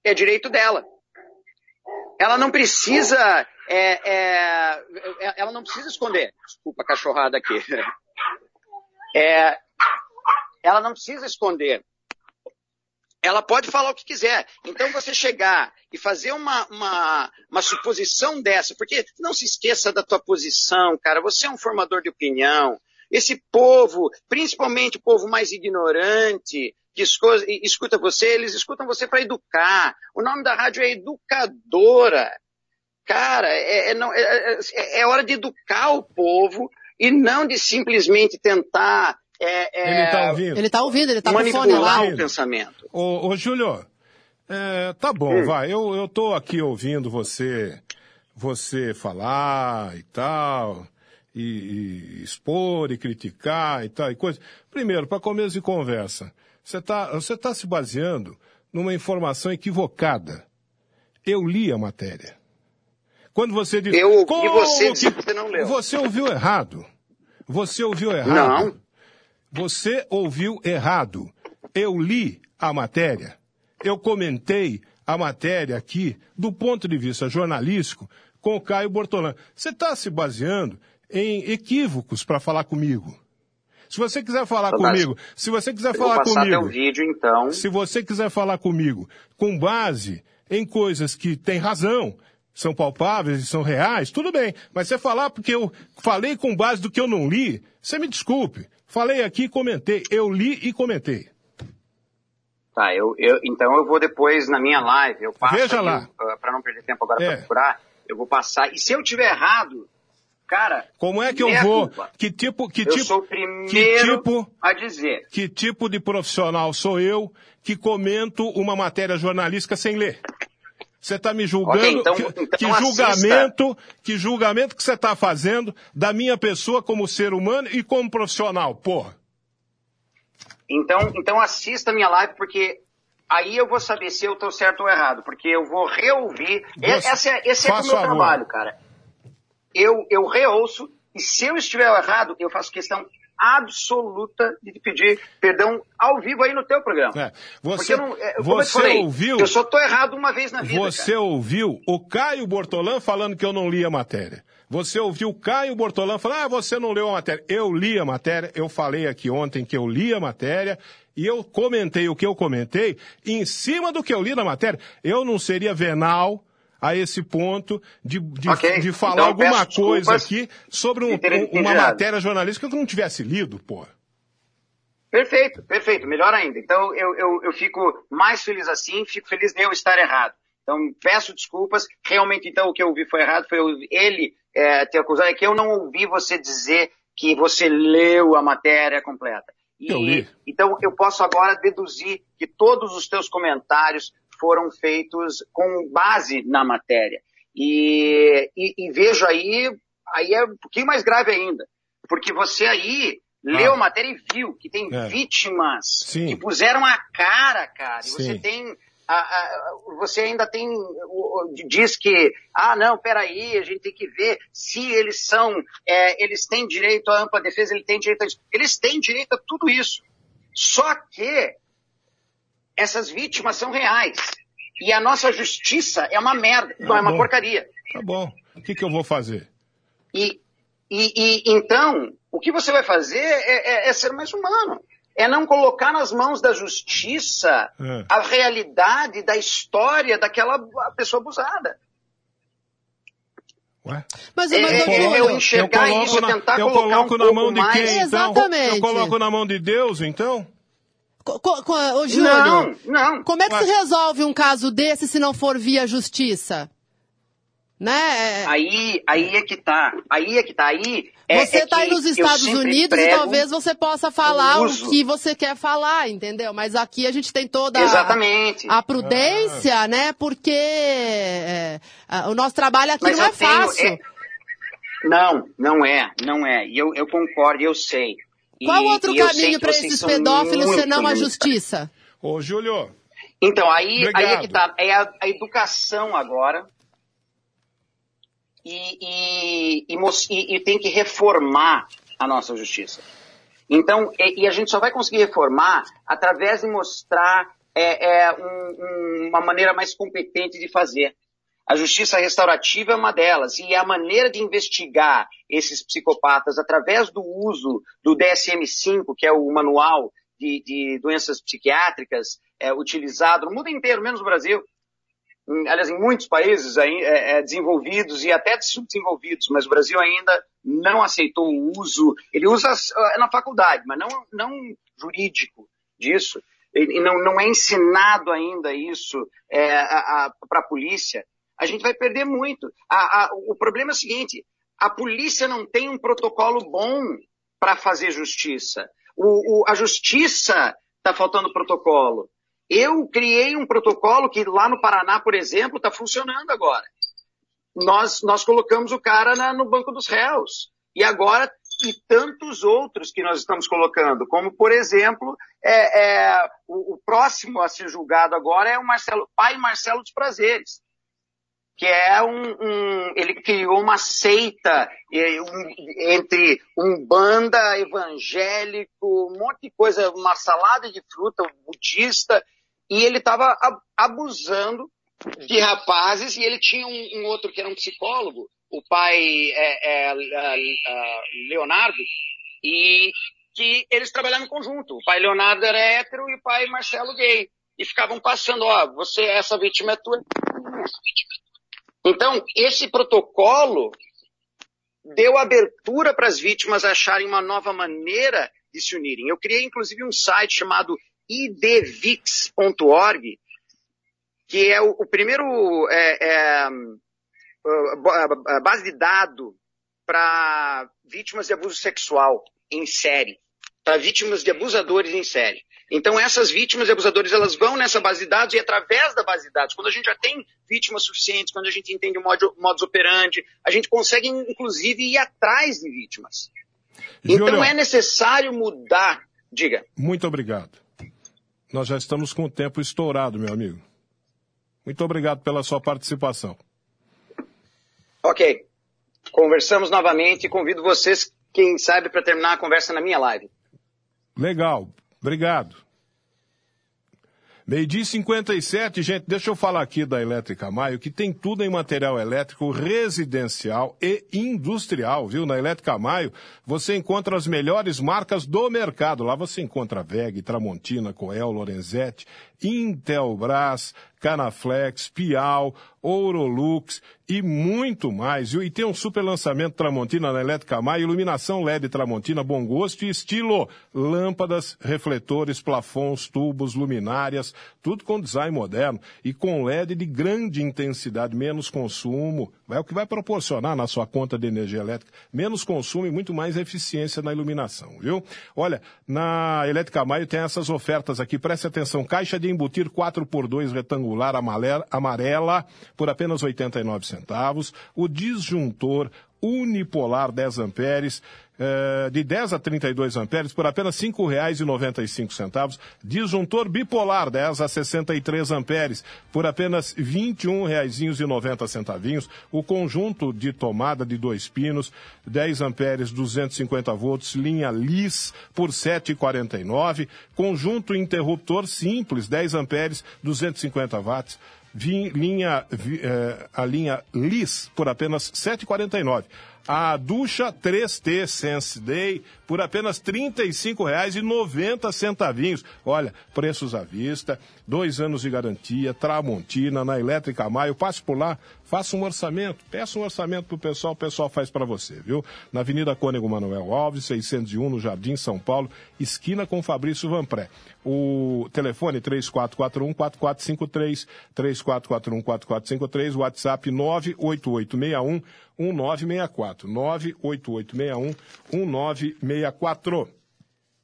Speaker 5: É direito dela. Ela não precisa, é, é, é ela não precisa esconder. Desculpa a cachorrada aqui. É, ela não precisa esconder. Ela pode falar o que quiser. Então você chegar e fazer uma, uma, uma suposição dessa, porque não se esqueça da tua posição, cara. Você é um formador de opinião. Esse povo, principalmente o povo mais ignorante, que escuta você, eles escutam você para educar. O nome da rádio é Educadora. Cara, é, é, não, é, é, é hora de educar o povo e não de simplesmente tentar é,
Speaker 3: é, ele está ouvindo?
Speaker 4: Ele está ouvindo, ele está com fone lá.
Speaker 5: o pensamento.
Speaker 3: Ô, ô Júlio, é, tá bom, hum. vai. Eu, eu tô aqui ouvindo você, você falar e tal, e, e expor e criticar e tal e coisa. Primeiro, para começo de conversa, você está você tá se baseando numa informação equivocada. Eu li a matéria. Quando você diz...
Speaker 5: Eu ouvi você, que você não leu.
Speaker 3: Você ouviu errado. Você ouviu errado.
Speaker 5: Não.
Speaker 3: Você ouviu errado. Eu li a matéria. Eu comentei a matéria aqui do ponto de vista jornalístico com o Caio Bortolan. Você está se baseando em equívocos para falar comigo. Se você quiser falar comigo, se você quiser falar comigo,
Speaker 5: vídeo, então.
Speaker 3: se você quiser falar comigo com base em coisas que têm razão, são palpáveis e são reais, tudo bem. Mas você falar porque eu falei com base do que eu não li, você me desculpe. Falei aqui e comentei. Eu li e comentei.
Speaker 5: Tá, eu, eu, então eu vou depois na minha live, eu passo
Speaker 3: Veja lá.
Speaker 5: Uh, para não perder tempo agora é. para procurar, eu vou passar. E se eu tiver errado, cara,
Speaker 3: como é que eu vou? Culpa. Que tipo, que
Speaker 5: eu
Speaker 3: tipo,
Speaker 5: sou o primeiro que tipo, a dizer.
Speaker 3: Que tipo de profissional sou eu que comento uma matéria jornalística sem ler? Você está me julgando? Okay, então, que, então que julgamento, que julgamento que você está fazendo da minha pessoa como ser humano e como profissional, porra?
Speaker 5: Então, então assista a minha live porque aí eu vou saber se eu estou certo ou errado, porque eu vou reouvir. Você, esse é, esse é o meu trabalho, cara. Eu, eu reouço e se eu estiver errado, eu faço questão absoluta de pedir perdão ao vivo aí no teu programa.
Speaker 3: É, você,
Speaker 5: não, é,
Speaker 3: você
Speaker 5: falei,
Speaker 3: ouviu?
Speaker 5: Eu só tô errado uma vez na vida.
Speaker 3: Você
Speaker 5: cara.
Speaker 3: ouviu o Caio Bortolã falando que eu não li a matéria. Você ouviu o Caio Bortolã falando, ah, você não leu a matéria. Eu li a matéria, eu falei aqui ontem que eu li a matéria e eu comentei o que eu comentei em cima do que eu li na matéria. Eu não seria venal a esse ponto de, de,
Speaker 5: Ok.
Speaker 3: de falar
Speaker 5: Então,
Speaker 3: alguma coisa aqui sobre um- um- uma matéria jornalística que eu não tivesse lido, pô.
Speaker 5: Perfeito, perfeito, melhor ainda. Então eu, eu, eu fico mais feliz assim, fico feliz de eu estar errado. Então peço desculpas, realmente então o que eu ouvi foi errado, foi ele é, ter acusado, é que eu não ouvi você dizer que você leu a matéria completa. E,
Speaker 3: Eu li.
Speaker 5: Então eu posso agora deduzir que todos os teus comentários foram feitos com base na matéria. E, e, e vejo aí, aí é um pouquinho mais grave ainda, porque você aí leu a matéria e viu que tem
Speaker 3: É.
Speaker 5: vítimas
Speaker 3: Sim.
Speaker 5: que puseram a cara, cara. E você tem. a- a- você ainda tem. Diz que, ah, não, peraí, a gente tem que ver se eles são. é, eles têm direito à ampla defesa, eles têm direito a isso. Eles têm direito a tudo isso. Só que essas vítimas são reais. E a nossa justiça é uma merda, não
Speaker 3: Tá
Speaker 5: é uma
Speaker 3: bom.
Speaker 5: porcaria.
Speaker 3: Tá bom. O que, que eu vou fazer?
Speaker 5: E, e, e então, o que você vai fazer é, é- é ser mais humano. É não colocar nas mãos da justiça
Speaker 3: É.
Speaker 5: a realidade da história daquela pessoa abusada.
Speaker 3: Ué?
Speaker 4: Mas,
Speaker 5: É,
Speaker 4: mas,
Speaker 5: é, é, eu enxergar isso,
Speaker 3: na,
Speaker 5: tentar
Speaker 3: eu
Speaker 5: colocar
Speaker 3: coloco
Speaker 5: um
Speaker 3: na
Speaker 5: pouco
Speaker 3: mão de
Speaker 5: mais-
Speaker 3: quem, então?
Speaker 4: Exatamente.
Speaker 3: Eu coloco na mão de Deus, então?
Speaker 4: Co- co- ô, Júlio,
Speaker 5: Não, não.
Speaker 4: como é que se resolve um caso desse se não for via justiça? Né? É-
Speaker 5: Aí, aí é que tá. Aí é que tá. Aí é,
Speaker 4: Você
Speaker 5: é
Speaker 4: está aí nos Estados Unidos e talvez você possa falar o
Speaker 5: uso.
Speaker 4: que você quer falar, entendeu? Mas aqui a gente tem toda a-
Speaker 5: Exatamente.
Speaker 4: a prudência, né? Porque é, a- o nosso trabalho aqui
Speaker 5: Mas
Speaker 4: não é
Speaker 5: tenho-
Speaker 4: fácil.
Speaker 5: é- Não, não é, não é. E eu, eu concordo, eu sei. E-
Speaker 4: Qual outro
Speaker 5: e eu sei
Speaker 4: caminho para esses pedófilos
Speaker 5: muito,
Speaker 4: senão a justiça?
Speaker 3: Ô, Júlio,
Speaker 5: Então, aí, aí é que tá. É a, a educação agora. E, e, e, e- e tem que reformar a nossa justiça. Então, e, e a gente só vai conseguir reformar através de mostrar é, é, um- um- uma maneira mais competente de fazer. A justiça restaurativa é uma delas. E a maneira de investigar esses psicopatas através do uso do DSM-5, que é o manual de, de doenças psiquiátricas é, utilizado no mundo inteiro, menos no Brasil. Em, aliás, em muitos países aí, é, é, desenvolvidos e até subdesenvolvidos, mas o Brasil ainda não aceitou o uso. Ele usa é, na faculdade, mas não, não jurídico disso. Não, não é ensinado ainda isso é, para a polícia. A gente vai perder muito. A- a- o problema é o seguinte: a polícia não tem um protocolo bom para fazer justiça. O, o- a justiça está faltando protocolo. Eu criei um protocolo que lá no Paraná, por exemplo, está funcionando agora. Nós, nós colocamos o cara na- no banco dos réus. E agora, e tantos outros que nós estamos colocando, como, por exemplo, é, é, o, o próximo a ser julgado agora é o Marcelo, pai Marcelo dos Prazeres que é um, um- ele criou uma seita um- entre umbanda, evangélico, um monte de coisa, uma salada de fruta budista, e ele estava abusando de rapazes, e ele tinha um, um outro que era um psicólogo, o pai é, é, é, é, Leonardo, e que eles trabalhavam em conjunto. O pai Leonardo era hétero e o pai Marcelo gay. E ficavam passando, ó, você, essa vítima é tua. Então, esse protocolo deu abertura para as vítimas acharem uma nova maneira de se unirem. Eu criei, inclusive, um site chamado idvix.org, que é o, o primeiro é, é, base de dado para vítimas de abuso sexual em série, para vítimas de abusadores em série. Então essas vítimas e abusadores elas vão nessa base de dados e através da base de dados, quando a gente já tem vítimas suficientes, quando a gente entende o modo, modus operandi, a gente consegue inclusive ir atrás de vítimas.
Speaker 3: Júlio,
Speaker 5: Então é necessário mudar. Diga.
Speaker 3: Muito obrigado. Nós já estamos com o tempo estourado, meu amigo. Muito obrigado pela sua participação.
Speaker 5: Ok. Conversamos novamente e convido vocês quem sabe para terminar a conversa na minha live.
Speaker 3: Legal, obrigado. Meio-dia 57, gente, deixa eu falar aqui da Elétrica Maio, que tem tudo em material elétrico residencial e industrial, viu? Na Elétrica Maio, você encontra as melhores marcas do mercado. Lá você encontra VEG, Tramontina, Coel, Lorenzetti, Intelbras, Canaflex, Pial, Ourolux e muito mais. E tem um super lançamento Tramontina na Elétrica Maio, iluminação LED Tramontina, bom gosto e estilo. Lâmpadas, refletores, plafons, tubos, luminárias, tudo com design moderno e com LED de grande intensidade, menos consumo. É o que vai proporcionar na sua conta de energia elétrica menos consumo e muito mais eficiência na iluminação, viu? Olha, na Elétrica Maio tem essas ofertas aqui, preste atenção, caixa de embutir 4x2 retangular amarela por apenas 89 centavos, o disjuntor unipolar 10 amperes, eh, de 10 a 32 amperes por apenas R$ 5,95. Disjuntor bipolar 10 a 63 amperes por apenas R$ 21,90. O conjunto de tomada de dois pinos 10 amperes 250 volts linha LIS por R$ 7,49. Conjunto interruptor simples 10 amperes 250 watts linha, eh, a linha LIS por apenas R$ 7,49. A ducha 3T Sense Day por apenas R$ 35,90. Olha, preços à vista, dois anos de garantia, Tramontina, na Elétrica Maio. Passe por lá, faça um orçamento, peça um orçamento pro pessoal, o pessoal faz para você, viu? Na Avenida Cônego Manuel Alves, 601, no Jardim São Paulo, esquina com Fabrício Vanpré. O telefone 3441-4453, 3441-4453, WhatsApp 98861 1964. 98861 1964.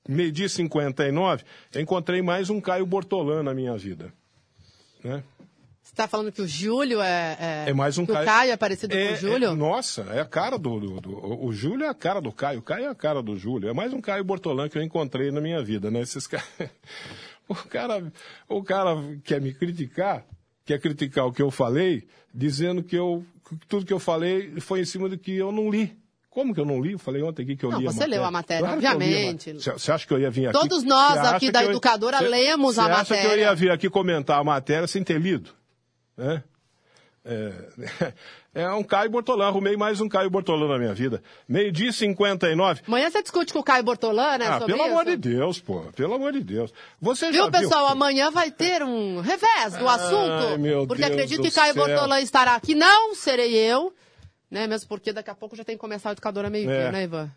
Speaker 3: Meio dia 59, encontrei mais um Caio Bortolã na minha vida. Né?
Speaker 4: Você está falando que o Júlio é.
Speaker 3: É, é mais um
Speaker 4: Caio. O Caio é parecido
Speaker 3: é,
Speaker 4: com o Júlio?
Speaker 3: É, nossa, é a cara do, do, do, O Júlio é a cara do Caio. O Caio é a cara do Júlio. É mais um Caio Bortolã que eu encontrei na minha vida, né? Esses caras. O cara, o cara quer me criticar, quer criticar o que eu falei, dizendo que eu tudo que eu falei foi em cima do que eu não li. Como que eu não li? Eu falei ontem aqui que eu
Speaker 4: não,
Speaker 3: li a
Speaker 4: você
Speaker 3: matéria.
Speaker 4: leu a matéria,
Speaker 3: claro
Speaker 4: obviamente.
Speaker 3: Você acha que eu ia vir aqui?
Speaker 4: Todos nós
Speaker 3: Cê
Speaker 4: aqui da
Speaker 3: eu...
Speaker 4: educadora
Speaker 3: cê,
Speaker 4: lemos a matéria.
Speaker 3: Você acha que eu ia vir aqui comentar a matéria sem ter lido? É, é, é um Caio Bortolã. Arrumei mais um Caio Bortolã na minha vida. Meio-dia 59.
Speaker 4: Amanhã você discute com o Caio Bortolã, né?
Speaker 3: Ah, pelo
Speaker 4: isso?
Speaker 3: amor de Deus, pô. Pelo amor de Deus. Você
Speaker 4: viu, pessoal?
Speaker 3: Viu?
Speaker 4: Amanhã vai ter um revés do assunto.
Speaker 3: Ai, meu
Speaker 4: porque
Speaker 3: Deus
Speaker 4: acredito que Caio
Speaker 3: céu.
Speaker 4: Bortolã estará aqui. Não serei eu. Né? Mesmo porque daqui a pouco já tem que começar a educadora meio-dia,
Speaker 3: É.
Speaker 4: né, Ivan?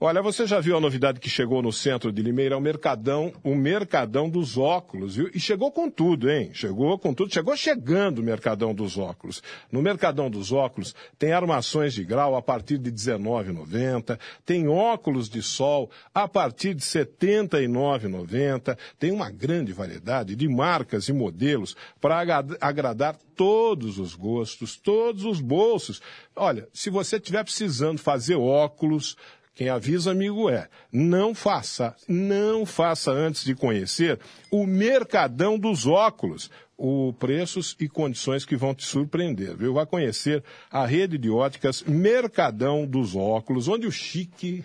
Speaker 3: Olha, você já viu a novidade que chegou no centro de Limeira, o Mercadão, o Mercadão dos Óculos, viu? E chegou com tudo, hein? Chegou com tudo, chegou chegando o Mercadão dos Óculos. No Mercadão dos Óculos tem armações de grau a partir de R$19,90, tem óculos de sol a partir de R$ 79,90, tem uma grande variedade de marcas e modelos para agra- agradar todos os gostos, todos os bolsos. Olha, se você estiver precisando fazer óculos, quem avisa, amigo, é não faça, não faça antes de conhecer o Mercadão dos Óculos. O preços e condições que vão te surpreender, viu? Vai conhecer a rede de óticas Mercadão dos Óculos, onde o chique,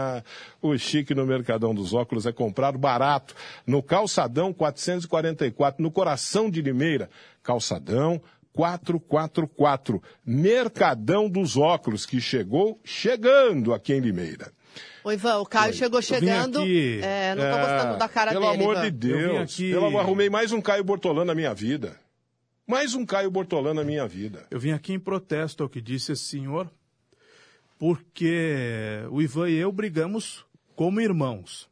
Speaker 3: o chique no Mercadão dos Óculos é comprado barato, no Calçadão 444, no coração de Limeira. Calçadão 444, Mercadão dos Óculos, que chegou chegando aqui em Limeira.
Speaker 4: Ô, Ivan, o Caio chegou chegando.
Speaker 6: aqui-
Speaker 4: É, não tô gostando da cara
Speaker 3: pelo
Speaker 4: dele,
Speaker 3: amor
Speaker 4: Ivan.
Speaker 3: de Deus,
Speaker 6: aqui-
Speaker 3: pelo arrumei mais um Caio Bortolã na minha vida. Mais um Caio Bortolã na minha vida.
Speaker 6: Eu vim aqui em protesto ao que disse esse senhor, porque o Ivan e eu brigamos como irmãos.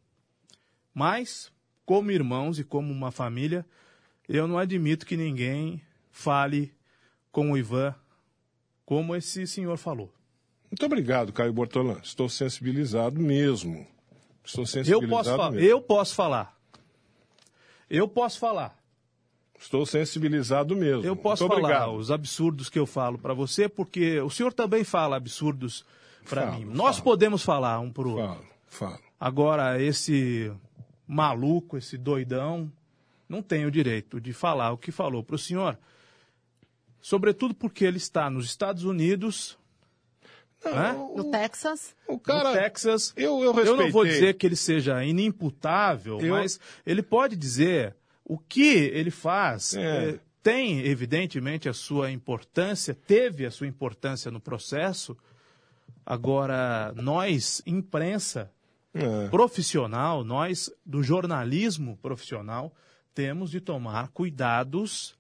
Speaker 6: Mas, como irmãos e como uma família, eu não admito que ninguém fale com o Ivan como esse senhor falou.
Speaker 3: Muito obrigado, Caio Bortolã. Estou sensibilizado mesmo. Estou
Speaker 6: Eu
Speaker 3: sensibilizado
Speaker 6: posso, fa-
Speaker 3: mesmo.
Speaker 6: eu posso falar. Eu posso falar.
Speaker 3: Estou sensibilizado mesmo.
Speaker 6: Eu posso
Speaker 3: Muito
Speaker 6: falar
Speaker 3: obrigado.
Speaker 6: os absurdos que eu falo para você, porque o senhor também fala absurdos para mim. Nós
Speaker 3: falo.
Speaker 6: podemos falar um para o outro.
Speaker 3: Falo.
Speaker 6: Agora, esse maluco, esse doidão, não tem o direito de falar o que falou para o senhor. Sobretudo porque ele está nos Estados Unidos
Speaker 4: No Texas?
Speaker 3: O cara,
Speaker 6: no Texas,
Speaker 3: eu, eu,
Speaker 6: eu não vou dizer que ele seja inimputável,
Speaker 3: Eu-
Speaker 6: mas ele pode dizer o que ele faz.
Speaker 3: É.
Speaker 6: eh, tem, evidentemente, a sua importância, teve a sua importância no processo. Agora, nós, imprensa
Speaker 3: É.
Speaker 6: profissional, nós do jornalismo profissional, temos de tomar cuidados,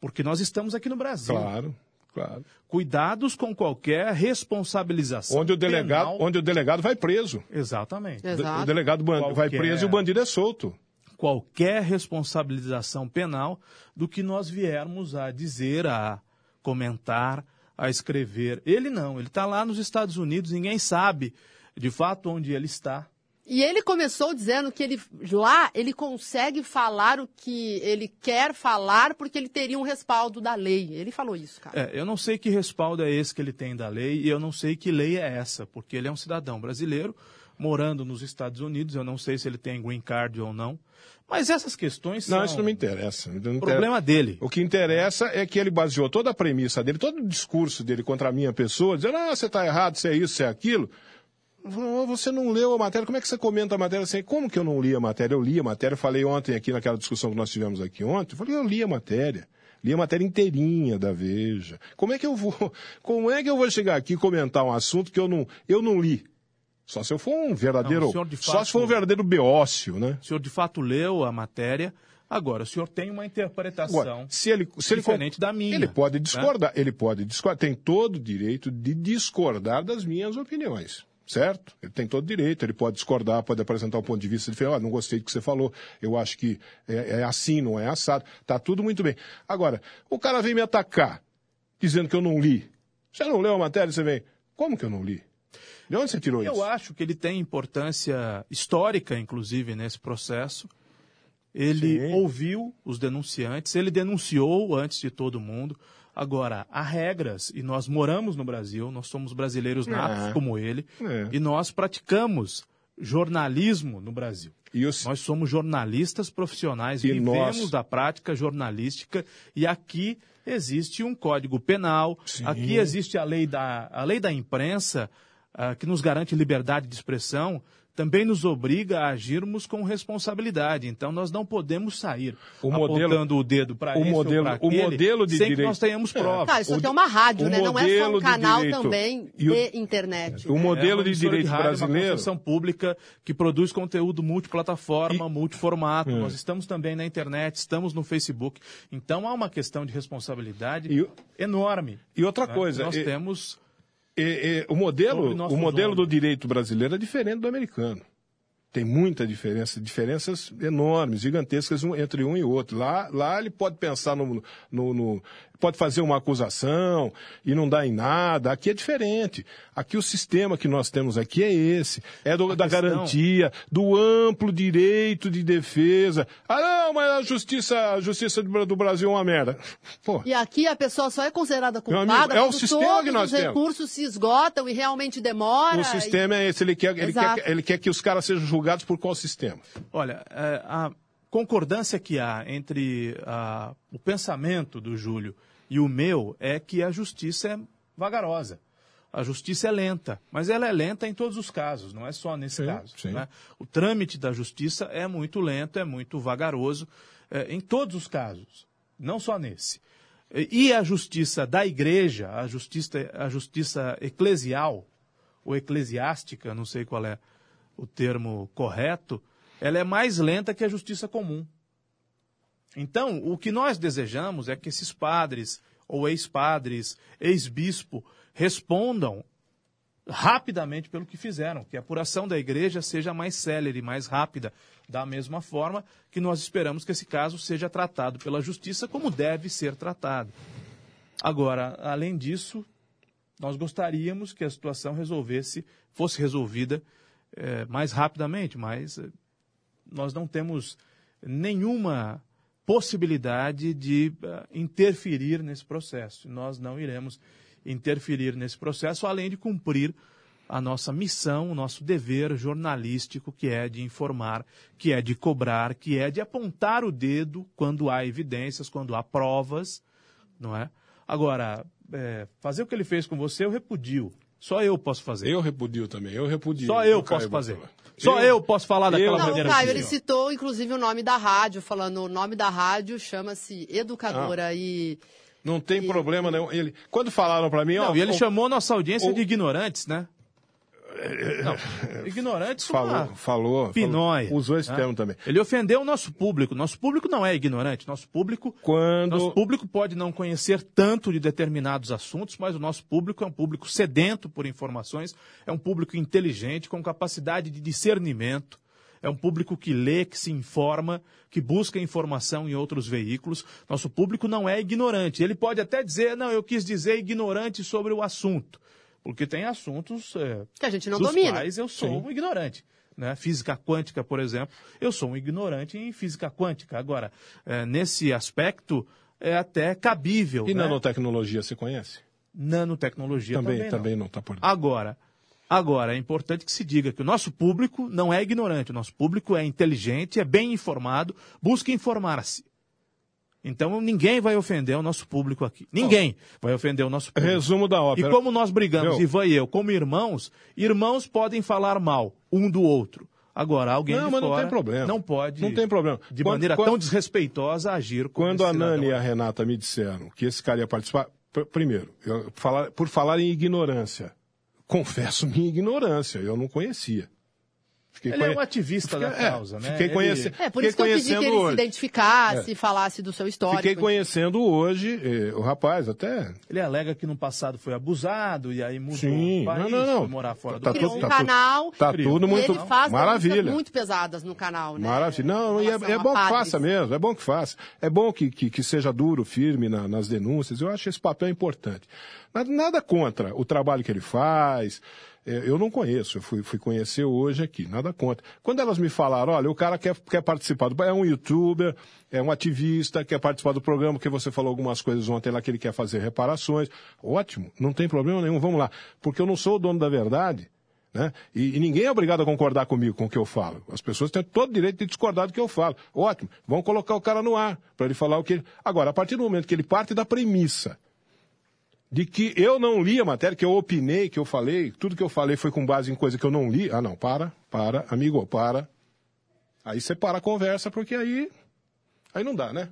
Speaker 6: porque nós estamos aqui no Brasil.
Speaker 3: Claro, claro.
Speaker 6: Cuidados com qualquer responsabilização.
Speaker 3: Onde o delegado,
Speaker 6: penal.
Speaker 3: onde o delegado vai preso.
Speaker 6: Exatamente.
Speaker 3: O
Speaker 4: Exato.
Speaker 3: delegado ban- vai
Speaker 6: Qualquer-
Speaker 3: preso e o bandido é solto.
Speaker 6: Qualquer responsabilização penal do que nós viermos a dizer, a comentar, a escrever. Ele não, ele está lá nos Estados Unidos, ninguém sabe de fato onde ele está.
Speaker 4: E ele começou dizendo que ele lá ele consegue falar o que ele quer falar porque ele teria um respaldo da lei. Ele falou isso, cara.
Speaker 6: É, eu não sei que respaldo é esse que ele tem da lei e eu não sei que lei é essa, porque ele é um cidadão brasileiro morando nos Estados Unidos. Eu não sei se ele tem green card ou não. Mas essas questões são
Speaker 3: Não, isso não me interessa. Não interessa.
Speaker 6: problema dele.
Speaker 3: O que interessa é que ele baseou toda a premissa dele, todo o discurso dele contra a minha pessoa, dizendo, ah, você está errado, você é isso, você é aquilo. Eu falei, "Ô, Você não leu a matéria, como é que você comenta a matéria assim? Como que eu não li a matéria? Eu li a matéria, falei ontem aqui naquela discussão que nós tivemos aqui ontem, eu falei, eu li a matéria. Li a matéria inteirinha da Veja. Como é que eu vou, como é que eu vou chegar aqui e comentar um assunto que eu não, eu não li? Só se eu for um verdadeiro,
Speaker 6: Não, o senhor, de
Speaker 3: só
Speaker 6: fato-
Speaker 3: se for um verdadeiro beócio, né?
Speaker 6: O senhor de fato leu a matéria. Agora, o senhor tem uma interpretação
Speaker 3: Agora, se ele, se ele
Speaker 6: diferente da minha.
Speaker 3: Ele pode
Speaker 6: né?
Speaker 3: discordar, ele pode discordar, tem todo o direito de discordar das minhas opiniões, certo? Ele tem todo o direito, ele pode discordar, pode apresentar um ponto de vista diferente, ó, não gostei do que você falou, eu acho que é, é assim, não é assado, tá tudo muito bem. Agora, o cara vem me atacar, dizendo que eu não li. Você não leu a matéria, você vem, como que eu não li? De onde você tirou
Speaker 6: Eu
Speaker 3: isso?
Speaker 6: acho que ele tem importância histórica, inclusive, nesse processo. Ele
Speaker 3: Sim.
Speaker 6: ouviu os denunciantes, ele denunciou antes de todo mundo. Agora, há regras, e nós moramos no Brasil, nós somos brasileiros natos
Speaker 3: É.
Speaker 6: como ele,
Speaker 3: É.
Speaker 6: e nós praticamos jornalismo no Brasil.
Speaker 3: Eu,
Speaker 6: Nós somos jornalistas profissionais,
Speaker 3: E
Speaker 6: vivemos
Speaker 3: nós-
Speaker 6: da prática jornalística e aqui existe um código penal,
Speaker 3: Sim.
Speaker 6: aqui existe a lei da, a lei da imprensa, ah, que nos garante liberdade de expressão, também nos obriga a agirmos com responsabilidade. Então nós não podemos sair
Speaker 3: O modelo-
Speaker 6: apontando o dedo para
Speaker 3: o
Speaker 6: esse
Speaker 3: modelo-
Speaker 6: ou
Speaker 3: o
Speaker 6: aquele,
Speaker 3: modelo de
Speaker 6: sem que
Speaker 3: direito-
Speaker 6: nós tenhamos
Speaker 3: É.
Speaker 6: provas.
Speaker 4: Tá, isso
Speaker 3: o
Speaker 4: aqui
Speaker 3: de-
Speaker 4: é uma rádio,
Speaker 3: o
Speaker 4: né? Não é só um
Speaker 3: de
Speaker 4: canal
Speaker 3: direito-
Speaker 4: também
Speaker 3: e o-
Speaker 4: de internet.
Speaker 3: o
Speaker 4: né?
Speaker 3: modelo
Speaker 6: É
Speaker 3: de direito
Speaker 6: rádio,
Speaker 3: brasileiro.
Speaker 6: Uma pública que produz conteúdo multiplataforma, multiformato.
Speaker 3: É.
Speaker 6: Nós estamos também na internet, estamos no Facebook. Então há uma questão de responsabilidade
Speaker 3: E o-
Speaker 6: enorme.
Speaker 3: E outra
Speaker 6: né?
Speaker 3: coisa,
Speaker 6: Nós
Speaker 3: e-
Speaker 6: temos.
Speaker 3: E- e o modelo, o modelo do direito brasileiro é diferente do americano. Tem muita diferença, diferenças enormes, gigantescas entre um e outro. Lá, lá ele pode pensar no, no- no- pode fazer uma acusação e não dá em nada. Aqui é diferente. Aqui o sistema que nós temos aqui é esse, é do- da
Speaker 6: questão-
Speaker 3: garantia, do amplo direito de defesa. Ah, não, mas a justiça, a justiça do Brasil é uma merda. Pô,
Speaker 4: E aqui a pessoa só é considerada culpada
Speaker 3: amigo, é o
Speaker 4: quando
Speaker 3: sistema
Speaker 4: todos
Speaker 3: que nós
Speaker 4: os
Speaker 3: temos.
Speaker 4: recursos se esgotam e realmente demora.
Speaker 3: o sistema é esse, ele quer, ele, quer, ele quer que os caras sejam julgados por qual sistema?
Speaker 6: Olha, é, a concordância que há entre a- o pensamento do Júlio e o meu é que a justiça é vagarosa. A justiça é lenta, mas ela é lenta em todos os casos, não é só nesse
Speaker 3: Sim,
Speaker 6: caso.
Speaker 3: sim.
Speaker 6: né? O trâmite da justiça é muito lento, é muito vagaroso, é, em todos os casos, não só nesse. E a justiça da igreja, a justiça, a justiça eclesial, ou eclesiástica, não sei qual é o termo correto, ela é mais lenta que a justiça comum. Então, o que nós desejamos é que esses padres, ou ex-padres, ex-bispo, respondam rapidamente pelo que fizeram, que a apuração da igreja seja mais célere, mais rápida, da mesma forma que nós esperamos que esse caso seja tratado pela justiça como deve ser tratado. Agora, além disso, nós gostaríamos que a situação resolvesse, fosse resolvida eh, mais rapidamente, mas eh, nós não temos nenhuma possibilidade de eh, interferir nesse processo. Nós não iremos interferir nesse processo, além de cumprir a nossa missão, o nosso dever jornalístico, que é de informar, que é de cobrar, que é de apontar o dedo quando há evidências, quando há provas, não é? Agora, é, fazer o que ele fez com você, eu repudio. Só eu posso fazer.
Speaker 3: Eu repudio também, eu repudio.
Speaker 6: Só eu posso fazer. Só eu, posso falar daquela
Speaker 3: eu-
Speaker 4: Não,
Speaker 6: maneira.
Speaker 4: Caio,
Speaker 6: que
Speaker 4: ele
Speaker 6: eu.
Speaker 4: citou, inclusive, o nome da rádio, falando o nome da rádio chama-se Educadora e...
Speaker 3: Não tem problema não. Ele, quando falaram pra mim, ó,
Speaker 6: Não, e ele
Speaker 3: o-
Speaker 6: chamou nossa audiência
Speaker 3: o-
Speaker 6: de ignorantes, né? Não, ignorantes
Speaker 3: falou,
Speaker 6: ah,
Speaker 3: falou,
Speaker 6: pinóia.
Speaker 3: falou, usou esse
Speaker 6: né?
Speaker 3: termo também.
Speaker 6: Ele ofendeu o nosso público. Nosso público não é ignorante. Nosso público,
Speaker 3: Quando
Speaker 6: nosso público pode não conhecer tanto de determinados assuntos, mas o nosso público é um público sedento por informações, é um público inteligente, com capacidade de discernimento. É um público que lê, que se informa, que busca informação em outros veículos. Nosso público não é ignorante. Ele pode até dizer, não, eu quis dizer ignorante sobre o assunto. Porque tem assuntos é,
Speaker 4: Que a gente não
Speaker 6: dos
Speaker 4: domina.
Speaker 6: quais eu sou um ignorante. Né? Física quântica, por exemplo, eu sou um ignorante em física quântica. Agora, é, nesse aspecto, é até cabível.
Speaker 3: e
Speaker 6: né?
Speaker 3: nanotecnologia você conhece?
Speaker 6: Nanotecnologia
Speaker 3: Também,
Speaker 6: também,
Speaker 3: também
Speaker 6: não.
Speaker 3: não está por dentro.
Speaker 6: Agora, agora, é importante que se diga que o nosso público não é ignorante, o nosso público é inteligente, é bem informado, busca informar-se. Então ninguém vai ofender o nosso público aqui. Ninguém vai ofender o nosso público.
Speaker 3: Resumo da
Speaker 6: E
Speaker 3: ópera.
Speaker 6: como nós brigamos,
Speaker 3: Meu.
Speaker 6: Ivan e eu, como irmãos, irmãos podem falar mal um do outro. Agora, alguém
Speaker 3: Não, mas não tem problema.
Speaker 6: não pode,
Speaker 3: Não tem problema.
Speaker 6: de
Speaker 3: Quando-
Speaker 6: maneira
Speaker 3: quando-
Speaker 6: tão desrespeitosa, agir como
Speaker 3: Quando a Nani e a. Renata me disseram que esse cara ia participar, pr- primeiro, eu falar- por falar em ignorância, confesso minha ignorância, eu não conhecia. Fiquei
Speaker 6: Ele é
Speaker 3: conhe-
Speaker 6: um ativista da
Speaker 3: Fiquei- é,
Speaker 6: causa, né?
Speaker 3: Fiquei
Speaker 6: Ele-
Speaker 3: conhecendo.
Speaker 4: É, por
Speaker 3: fiquei
Speaker 4: isso que eu pedi que
Speaker 3: conhecendo
Speaker 4: ele se
Speaker 3: hoje.
Speaker 4: identificasse, falasse do seu histórico.
Speaker 3: Fiquei conhecendo hoje, eh, o rapaz até.
Speaker 6: Ele alega que no passado foi abusado e aí mudou
Speaker 3: Sim,
Speaker 6: o país,
Speaker 3: não, não, não.
Speaker 6: foi morar fora
Speaker 3: Tá
Speaker 6: do
Speaker 4: Criou um
Speaker 3: tá
Speaker 4: canal
Speaker 3: Tá tudo muito.
Speaker 4: ele faz
Speaker 3: Maravilha.
Speaker 4: muito pesadas no canal, né?
Speaker 3: Maravilha. Não, e é, é bom que faça mesmo, é bom que faça. É bom que, que, que seja duro, firme na- nas denúncias. Eu acho esse papel importante. Mas nada contra o trabalho que ele faz. É, Eu não conheço, eu fui, fui conhecer hoje aqui, nada contra. Quando elas me falaram, olha, o cara quer, quer participar, do, é um youtuber, é um ativista, quer participar do programa, que você falou algumas coisas ontem lá que ele quer fazer reparações. Ótimo, não tem problema nenhum, vamos lá. Porque eu não sou o dono da verdade, né? E, e ninguém é obrigado a concordar comigo com o que eu falo. As pessoas têm todo o direito de discordar do que eu falo. Ótimo, vamos colocar o cara no ar para ele falar o que ele... Agora, a partir do momento que ele parte da premissa de que eu não li a matéria, que eu opinei, que eu falei, tudo que eu falei foi com base em coisa que eu não li. Ah, não, para, para, amigo, para. Aí você para a conversa, porque aí. Aí não dá, né?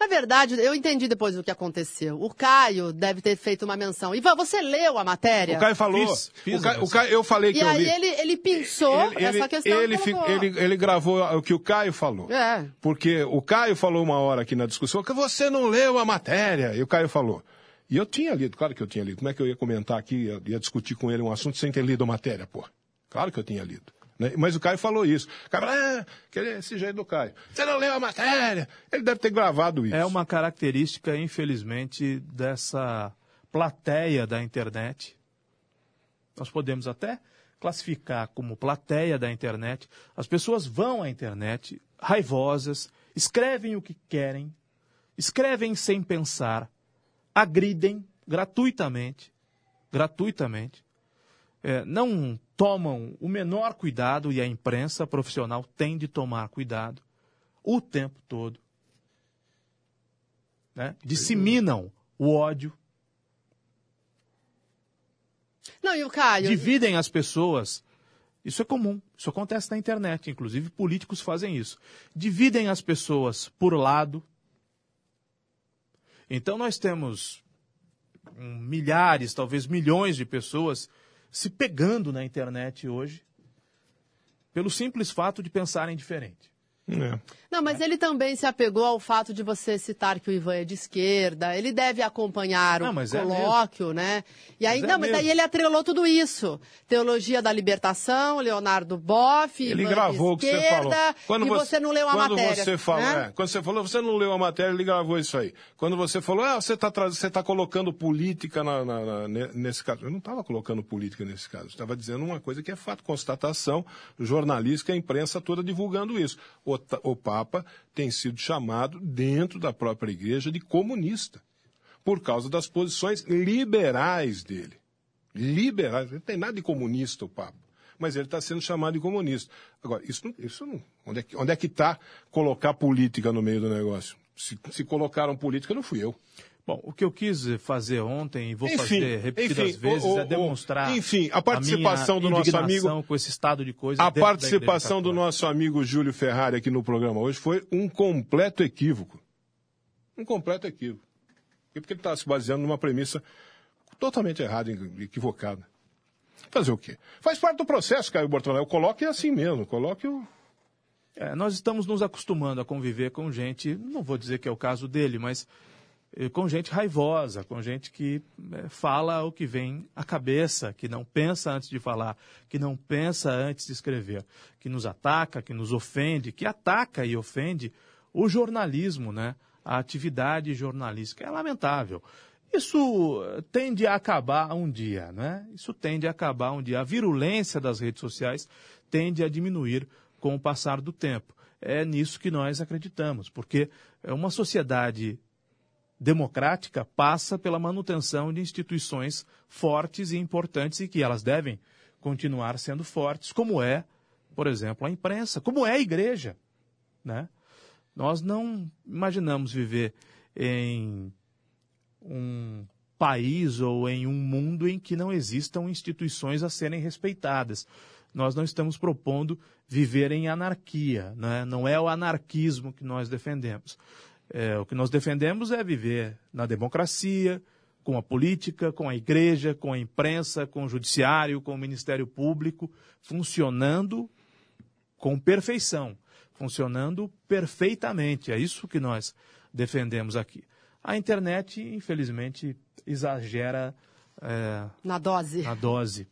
Speaker 4: Na verdade, eu entendi depois o que aconteceu. O Caio deve ter feito uma menção. Ivan, você leu a matéria?
Speaker 3: O Caio falou.
Speaker 6: Fiz, fiz
Speaker 3: o Caio, o Caio- eu falei que
Speaker 4: E
Speaker 3: eu
Speaker 4: aí
Speaker 3: li.
Speaker 4: ele, ele pensou essa questão
Speaker 3: ele,
Speaker 4: e
Speaker 3: ele, ele gravou o que o Caio falou.
Speaker 4: É.
Speaker 3: Porque o Caio falou uma hora aqui na discussão que você não leu a matéria. E o Caio falou. E eu tinha lido, claro que eu tinha lido. Como é que eu ia comentar aqui, ia, ia discutir com ele um assunto sem ter lido a matéria, pô? Claro que eu tinha lido. né? Mas o Caio falou isso. O cara, ah, que ele é esse jeito do Caio. Você não leu a matéria? Ele deve ter gravado isso.
Speaker 6: É uma característica, infelizmente, dessa plateia da internet. Nós podemos até classificar como plateia da internet. As pessoas vão à internet raivosas, escrevem o que querem, escrevem sem pensar, agridem gratuitamente, gratuitamente, é, não tomam o menor cuidado e a imprensa profissional tem de tomar cuidado o tempo todo. Né? Disseminam o ódio,
Speaker 4: Não, e o Caio?
Speaker 6: dividem as pessoas. Isso é comum, isso acontece na internet, inclusive políticos fazem isso. Dividem as pessoas por lado. Então nós temos hum, milhares, talvez milhões de pessoas se pegando na internet hoje pelo simples fato de pensarem diferente.
Speaker 3: É.
Speaker 4: Não, mas ele também se apegou ao fato de você citar que o Ivan é de esquerda. Ele deve acompanhar o
Speaker 6: Não, mas é
Speaker 4: colóquio, né? E aí,
Speaker 6: Mas é
Speaker 4: não, mas daí ele atrelou tudo isso. Teologia da libertação, Leonardo Boff,
Speaker 3: Ele
Speaker 4: Ivan
Speaker 3: gravou o que você falou.
Speaker 4: esquerda, e você, não leu a
Speaker 3: quando
Speaker 4: matéria.
Speaker 3: Você falou,
Speaker 4: né?
Speaker 3: é, quando você falou, você não leu a matéria, ele gravou isso aí. Quando você falou, ah, você está você tá colocando política na- na- na- ne- nesse caso. Eu não estava colocando política nesse caso. Estava dizendo uma coisa que é fato, constatação jornalística, a imprensa toda divulgando isso. O, o Papa tem sido chamado dentro da própria igreja de comunista. Por causa das posições liberais dele. Liberais. Não tem nada de comunista o Papa. Mas ele está sendo chamado de comunista. Agora, isso. Isso não onde é que onde é está colocar política no meio do negócio? Se, se colocaram política, não fui eu.
Speaker 6: Bom, o que eu quis fazer ontem, e vou
Speaker 3: Enfim,
Speaker 6: fazer repetidas
Speaker 3: enfim,
Speaker 6: vezes,
Speaker 3: o- o-
Speaker 6: é demonstrar.
Speaker 3: enfim, a participação
Speaker 6: minha
Speaker 3: do nosso amigo-
Speaker 6: com esse estado de coisas.
Speaker 3: A participação do nosso amigo Júlio Ferrari aqui no programa hoje foi um completo equívoco. Um completo equívoco. E Porque ele está se baseando numa premissa totalmente errada, e equivocada. Fazer o quê? Faz parte do processo, Caio Bortolão. Eu coloque assim mesmo, coloque o.
Speaker 6: É, nós estamos nos acostumando a conviver com gente, não vou dizer que é o caso dele, mas com gente raivosa, com gente que eh, fala o que vem à cabeça, que não pensa antes de falar, que não pensa antes de escrever, que nos ataca, que nos ofende, que ataca e ofende o jornalismo, né? a atividade jornalística. É lamentável. Isso eh, tende a acabar um dia, né? Isso tende a acabar um dia. A virulência das redes sociais tende a diminuir com o passar do tempo. É nisso que nós acreditamos, porque é uma sociedade democrática passa pela manutenção de instituições fortes e importantes e que elas devem continuar sendo fortes, como é, por exemplo, a imprensa, como é a igreja, né? Nós não imaginamos viver em um país ou em um mundo em que não existam instituições a serem respeitadas. Nós não estamos propondo viver em anarquia, né? não é o anarquismo que nós defendemos. É, o que nós defendemos é viver na democracia, com a política, com a igreja, com a imprensa, com o judiciário, com o Ministério Público, funcionando com perfeição, funcionando perfeitamente. É isso que nós defendemos aqui. A internet, infelizmente, exagera é,
Speaker 4: Na dose.
Speaker 6: a dose.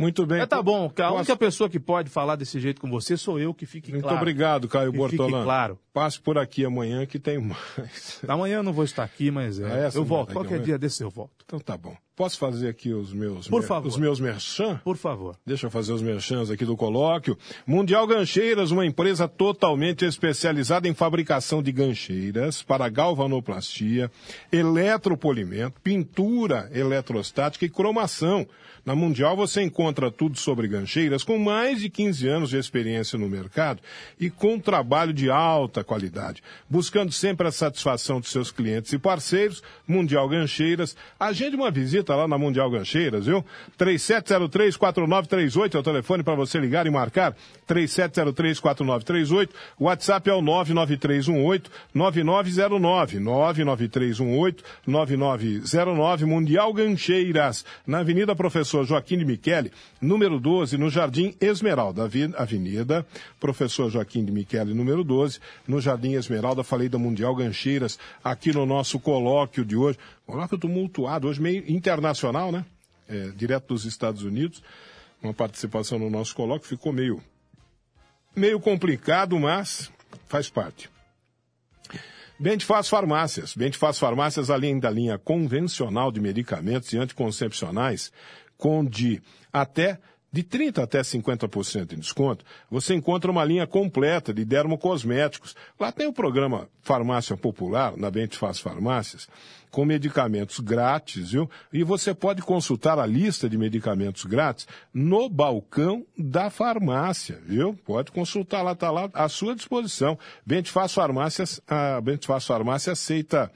Speaker 3: Muito bem.
Speaker 6: Mas tá bom, a única pessoa que pode falar desse jeito com você sou eu, que fique
Speaker 3: Muito
Speaker 6: claro.
Speaker 3: obrigado, Caio
Speaker 6: fique claro.
Speaker 3: Passe por aqui amanhã que tem mais.
Speaker 6: Amanhã eu não vou estar aqui, mas é,
Speaker 3: essa
Speaker 6: eu volto. Qualquer dia desse eu volto.
Speaker 3: Então tá bom. Posso fazer aqui os meus,
Speaker 6: Por favor.
Speaker 3: os meus merchan?
Speaker 6: Por favor.
Speaker 3: Deixa eu fazer os merchans aqui do colóquio. Mundial Gancheiras, uma empresa totalmente especializada em fabricação de gancheiras para galvanoplastia, eletropolimento, pintura eletrostática e cromação. Na Mundial você encontra tudo sobre gancheiras com mais de 15 anos de experiência no mercado e com trabalho de alta qualidade. Buscando sempre a satisfação dos seus clientes e parceiros, Mundial Gancheiras, agende uma visita lá na Mundial Gancheiras, viu? 3703-4938 é o telefone para você ligar e marcar. 3703-4938. O WhatsApp é o 99318-9909. 99318-9909. Mundial Gancheiras, na Avenida Professor Joaquim de Michele, número 12, no Jardim Esmeralda. Avenida Professor Joaquim de Michele, número 12, no Jardim Esmeralda. Falei da Mundial Gancheiras aqui no nosso colóquio de hoje. Colóquio tumultuado, hoje meio internacional, né? É, direto dos Estados Unidos. Uma participação no nosso colóquio ficou meio, meio complicado, mas faz parte. Bentfaz Farmácias. Bentfaz Farmácias, além da linha convencional de medicamentos e anticoncepcionais, com de até de 30% até 50% em desconto, você encontra uma linha completa de dermocosméticos. Lá tem o programa Farmácia Popular, na Bentfaz Farmácias, com medicamentos grátis, viu? E você pode consultar a lista de medicamentos grátis no balcão da farmácia, viu? Pode consultar lá, está lá à sua disposição. Bentfaz Farmácias, a Bentfaz Farmácia aceita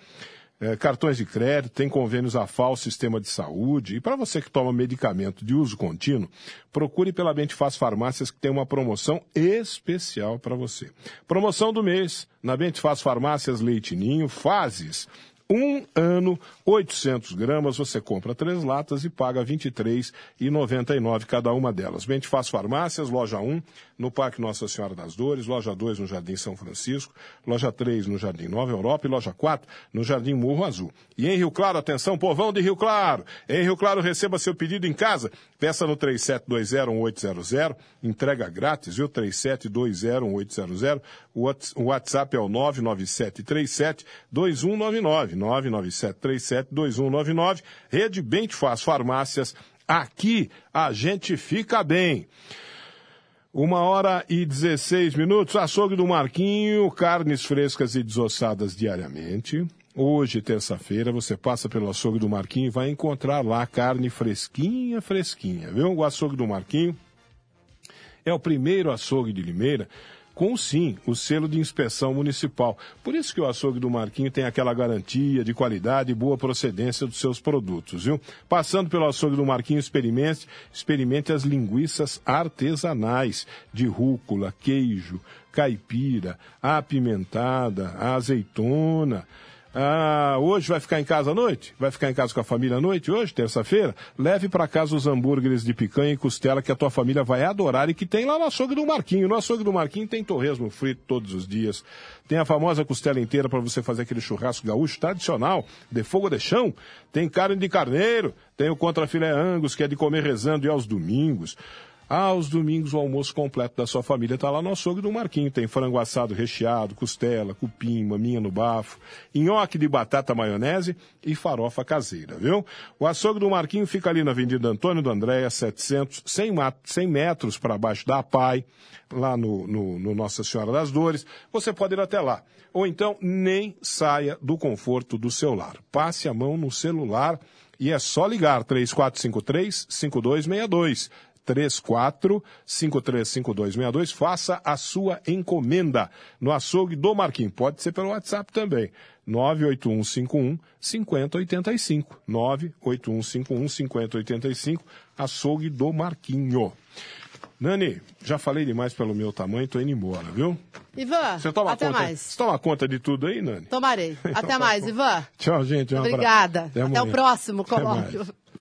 Speaker 3: eh, cartões de crédito, tem convênios a FAO, Sistema de Saúde. E para você que toma medicamento de uso contínuo, procure pela Bentfaz Farmácias que tem uma promoção especial para você. Promoção do mês na Bentfaz Farmácias Leite Ninho, Fases. Um ano, 800 gramas, você compra três latas e paga R$ 23,99 cada uma delas. Bentfaz Farmácias, loja 1, no Parque Nossa Senhora das Dores, loja 2 no Jardim São Francisco, loja 3 no Jardim Nova Europa e loja 4 no Jardim Morro Azul. E em Rio Claro, atenção, povão de Rio Claro! Em Rio Claro, receba seu pedido em casa. Peça no 37201800, entrega grátis, viu? 37201800. O Whats- o WhatsApp é o 997372199. 997372199. Rede Bem Te Faz Farmácias. Aqui a gente fica bem. Uma hora e 16 minutos. Açougue do Marquinho, carnes frescas e desossadas diariamente. Hoje, terça-feira, você passa pelo açougue do Marquinho e vai encontrar lá carne fresquinha, fresquinha, viu? O açougue do Marquinho é o primeiro açougue de Limeira com sim o selo de inspeção municipal. Por isso que o açougue do Marquinho tem aquela garantia de qualidade e boa procedência dos seus produtos, viu? Passando pelo açougue do Marquinho, experimente, experimente as linguiças artesanais de rúcula, queijo, caipira, apimentada, azeitona. Ah, hoje vai ficar em casa à noite? Vai ficar em casa com a família à noite hoje, terça-feira? Leve para casa os hambúrgueres de picanha e costela que a tua família vai adorar e que tem lá no açougue do Marquinho. No açougue do Marquinho tem torresmo frito todos os dias. Tem a famosa costela inteira para você fazer aquele churrasco gaúcho tradicional, de fogo de chão. Tem carne de carneiro, tem o contra filé angus, que é de comer rezando e aos domingos. Aos domingos, o almoço completo da sua família está lá no açougue do Marquinho. Tem frango assado recheado, costela, cupim, maminha no bafo, nhoque de batata maionese e farofa caseira, viu? O açougue do Marquinho fica ali na Avenida Antônio do Andréia, 700, 100, 100 metros para baixo da APAI, lá no, no, no Nossa Senhora das Dores. Você pode ir até lá. Ou então, nem saia do conforto do seu lar. Passe a mão no celular e é só ligar 3453 5262. 34535262. Faça a sua encomenda no açougue do Marquinhos. Pode ser pelo WhatsApp também. 98151 5085. 98151 5085. Açougue do Marquinho. Nani, já falei demais pelo meu tamanho, tô indo embora, viu?
Speaker 4: Ivan,
Speaker 3: Você toma
Speaker 4: até
Speaker 3: conta,
Speaker 4: mais.
Speaker 3: Você toma conta de tudo aí, Nani?
Speaker 4: Tomarei. Até mais, Ivan.
Speaker 3: Tchau, gente. Um abraço.
Speaker 4: Obrigada.
Speaker 3: Até
Speaker 4: Até, o próximo colóquio.